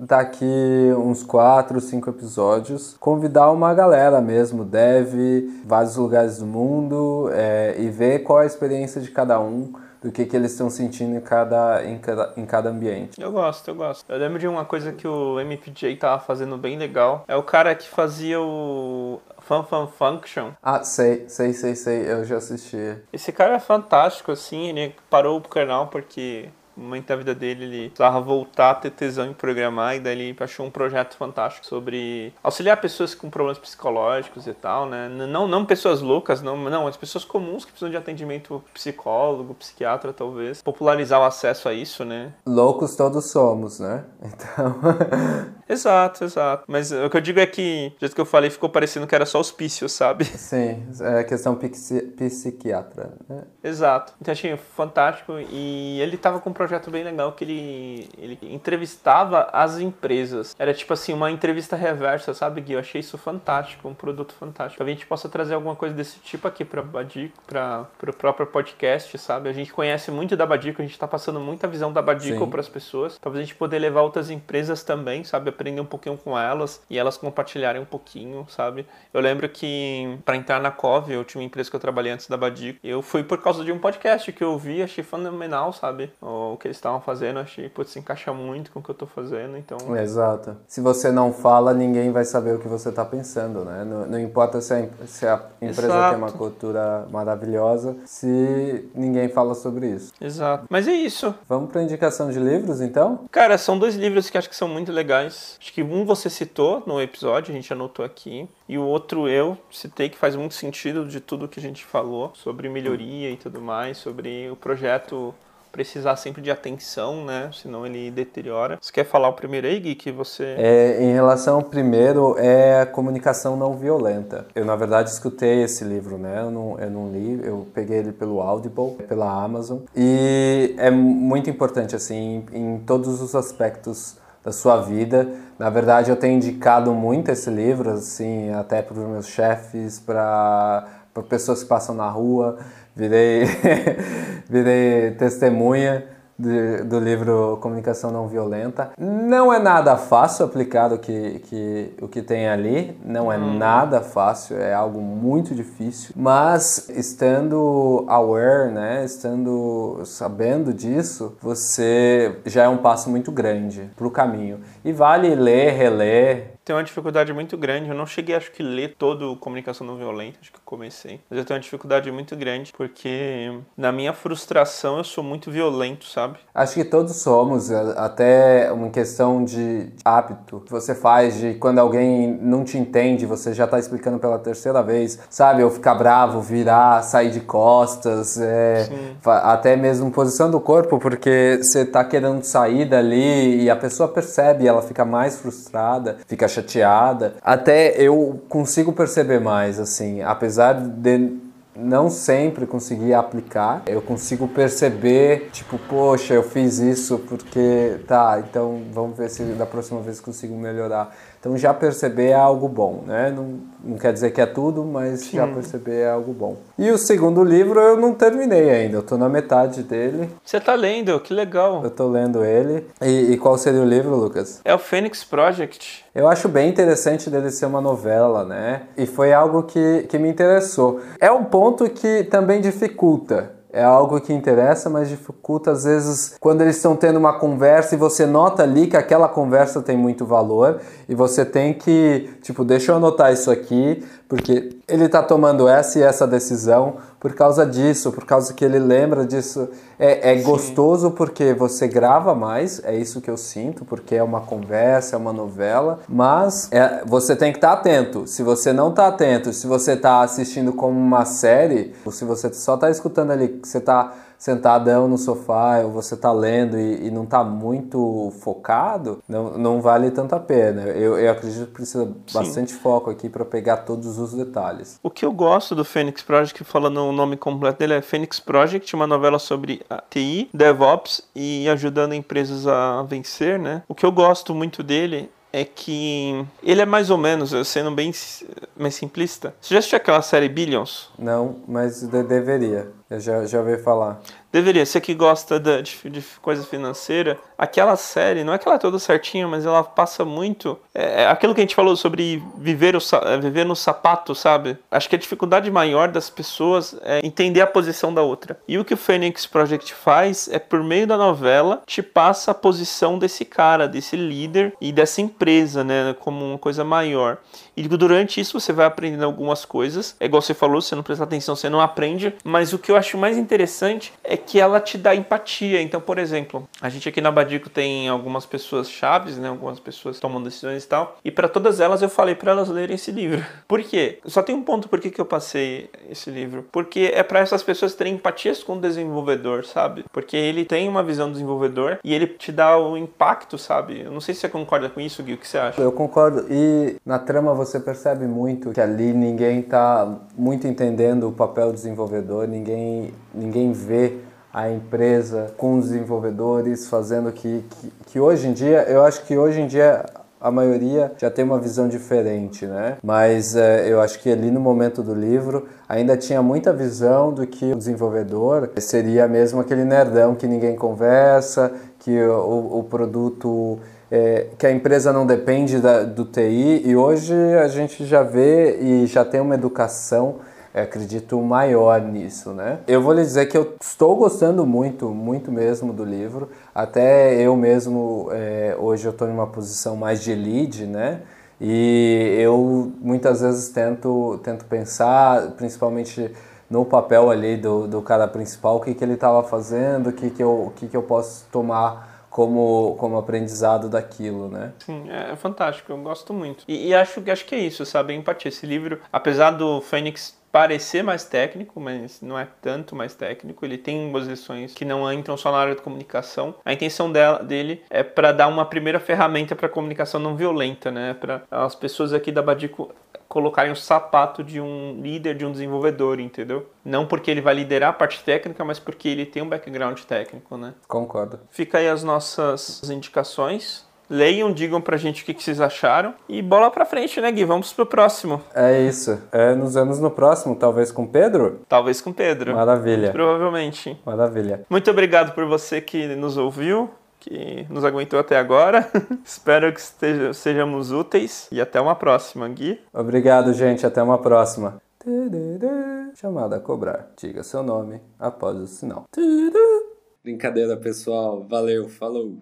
daqui uns 4, 5 episódios, convidar uma galera mesmo, deve, vários lugares do mundo, é, e ver qual é a experiência de cada um do que, que eles estão sentindo em cada, em, cada, em cada ambiente. Eu gosto, eu gosto. Eu lembro de uma coisa que o MPJ tava fazendo bem legal. É o cara que fazia o Fan Fan Function. Ah, sei, sei, sei, sei, eu já assisti. Esse cara é fantástico, assim, ele parou o canal porque momento da vida dele ele precisava voltar a ter tesão em programar e daí ele achou um projeto fantástico sobre auxiliar pessoas com problemas psicológicos e tal, né? Não, não pessoas loucas, não, não, as pessoas comuns que precisam de atendimento psicólogo, psiquiatra talvez. Popularizar o acesso a isso, né? Loucos todos somos, né? Então. Exato, exato. Mas o que eu digo é que, do jeito que eu falei, ficou parecendo que era só hospício, sabe? Sim, é questão psi psiquiatra, né? Exato. Então achei fantástico e ele tava com um projeto bem legal que ele, ele entrevistava as empresas. Era tipo assim, uma entrevista reversa, sabe, Gui? Eu achei isso fantástico, um produto fantástico. Talvez a gente possa trazer alguma coisa desse tipo aqui pra Badico, para o próprio podcast, sabe? A gente conhece muito da Badico, a gente tá passando muita visão da Badico para as pessoas. Talvez a gente poder levar outras empresas também, sabe? Aprender um pouquinho com elas e elas compartilharem um pouquinho, sabe? Eu lembro que para entrar na Cove, a última empresa que eu trabalhei antes da Badico, eu fui por causa de um podcast que eu vi, achei fenomenal, sabe? o que eles estavam fazendo, achei, putz, se encaixa muito com o que eu tô fazendo, então... Exato. Se você não fala, ninguém vai saber o que você tá pensando, né? Não, não importa se a, se a empresa Exato. tem uma cultura maravilhosa, se ninguém fala sobre isso. Exato. Mas é isso. Vamos pra indicação de livros, então? Cara, são dois livros que acho que são muito legais. Acho que um você citou no episódio, a gente anotou aqui, e o outro eu citei que faz muito sentido de tudo que a gente falou sobre melhoria e tudo mais, sobre o projeto precisar sempre de atenção, né? Senão ele deteriora. Você quer falar o primeiro aí, Gui, que você... É, em relação ao primeiro, é a comunicação não violenta. Eu, na verdade, escutei esse livro, né? Eu não, eu não li, eu peguei ele pelo Audible, pela Amazon. E é muito importante, assim, em, em todos os aspectos da sua vida. Na verdade, eu tenho indicado muito esse livro, assim, até para os meus chefes, para pessoas que passam na rua virei, virei testemunha de, do livro Comunicação Não Violenta. Não é nada fácil aplicar o que, que, o que tem ali, não é hum. nada fácil, é algo muito difícil, mas estando aware, né, estando sabendo disso, você já é um passo muito grande para o caminho. E vale ler, reler, tenho uma dificuldade muito grande. Eu não cheguei, acho que, ler todo Comunicação Não Violenta, acho que eu comecei. Mas eu tenho uma dificuldade muito grande, porque na minha frustração eu sou muito violento, sabe? Acho que todos somos, até uma questão de hábito que você faz de quando alguém não te entende, você já tá explicando pela terceira vez, sabe? Eu ficar bravo, virar, sair de costas, é, até mesmo posição do corpo, porque você tá querendo sair dali e a pessoa percebe, ela fica mais frustrada, fica chateada. Até eu consigo perceber mais, assim, apesar de não sempre conseguir aplicar, eu consigo perceber, tipo, poxa, eu fiz isso porque tá, então vamos ver se da próxima vez consigo melhorar. Então já perceber é algo bom, né? Não, não quer dizer que é tudo, mas Sim. já perceber é algo bom. E o segundo livro eu não terminei ainda, eu tô na metade dele. Você tá lendo, que legal. Eu tô lendo ele. E, e qual seria o livro, Lucas? É o Phoenix Project. Eu acho bem interessante dele ser uma novela, né? E foi algo que, que me interessou. É um ponto que também dificulta é algo que interessa, mas dificulta às vezes quando eles estão tendo uma conversa e você nota ali que aquela conversa tem muito valor e você tem que, tipo, deixa eu anotar isso aqui, porque ele está tomando essa e essa decisão por causa disso, por causa que ele lembra disso. É, é gostoso porque você grava mais, é isso que eu sinto, porque é uma conversa, é uma novela, mas é, você tem que estar tá atento. Se você não está atento, se você está assistindo como uma série, ou se você só está escutando ali, que você está sentadão no sofá ou você tá lendo e, e não tá muito focado, não, não vale tanto a pena. Eu, eu acredito que precisa Sim. bastante foco aqui para pegar todos os detalhes. O que eu gosto do Phoenix Project, falando o nome completo dele, é Phoenix Project, uma novela sobre TI, DevOps e ajudando empresas a vencer, né? O que eu gosto muito dele é que ele é mais ou menos, sendo bem mais simplista. Você já assistiu aquela série Billions? Não, mas deveria. Eu já, já ouvi falar. Deveria. Você que gosta de, de, de, coisa financeira, aquela série, não é que ela é toda certinha, mas ela passa muito. É, é aquilo que a gente falou sobre viver, o, é, viver no sapato, sabe? Acho que a dificuldade maior das pessoas é entender a posição da outra. E o que o Phoenix Project faz é, por meio da novela, te passa a posição desse cara, desse líder e dessa empresa, né? Como uma coisa maior. E durante isso você vai aprendendo algumas coisas. É igual você falou, se não prestar atenção, você não aprende. Mas o que eu acho mais interessante é que ela te dá empatia. Então, por exemplo, a gente aqui na Badico tem algumas pessoas chaves, né? Algumas pessoas tomam decisões e tal. E para todas elas eu falei para elas lerem esse livro. Por quê? Só tem um ponto por que, que eu passei esse livro. Porque é para essas pessoas terem empatias com o desenvolvedor, sabe? Porque ele tem uma visão do desenvolvedor e ele te dá o impacto, sabe? Eu não sei se você concorda com isso, Gui, o que você acha? Eu concordo. E na trama você percebe muito que ali ninguém tá muito entendendo o papel do desenvolvedor, ninguém, ninguém vê a empresa com os desenvolvedores, fazendo que, que, que, hoje em dia, eu acho que hoje em dia a maioria já tem uma visão diferente, né? Mas é, eu acho que ali no momento do livro ainda tinha muita visão do que o desenvolvedor seria mesmo aquele nerdão que ninguém conversa, que o, o produto é, que a empresa não depende da, do TI e hoje a gente já vê e já tem uma educação acredito maior nisso, né? Eu vou lhe dizer que eu estou gostando muito, muito mesmo do livro. Até eu mesmo é, hoje eu estou em uma posição mais de lead, né? E eu muitas vezes tento, tento pensar, principalmente no papel ali do, do cara principal, o que, que ele estava fazendo, o que, que, eu, o que, que eu posso tomar como, como aprendizado daquilo, né? Sim, é, é fantástico, eu gosto muito. E, e, acho, acho que é isso, sabe? Empatia. Esse livro, apesar do Fênix parecer mais técnico, mas não é tanto mais técnico. Ele tem umas lições que não entram só na área de comunicação. A intenção dela, dele é para dar uma primeira ferramenta para comunicação não violenta, né? Para as pessoas aqui da Badico colocarem o sapato de um líder, de um desenvolvedor, entendeu? Não porque ele vai liderar a parte técnica, mas porque ele tem um background técnico, né? Concordo. Fica aí as nossas indicações. Leiam, digam pra gente o que, que vocês acharam. E bola pra frente, né, Gui? Vamos pro próximo. É isso. É, nos vemos no próximo, talvez com Pedro? Talvez com Pedro. Maravilha. Muito provavelmente. Maravilha. Muito obrigado por você que nos ouviu que nos aguentou até agora. Espero que esteja, sejamos úteis e até uma próxima, Gui. Obrigado, gente. Até uma próxima. Chamada a cobrar. Diga seu nome após o sinal. Brincadeira, pessoal. Valeu, falou.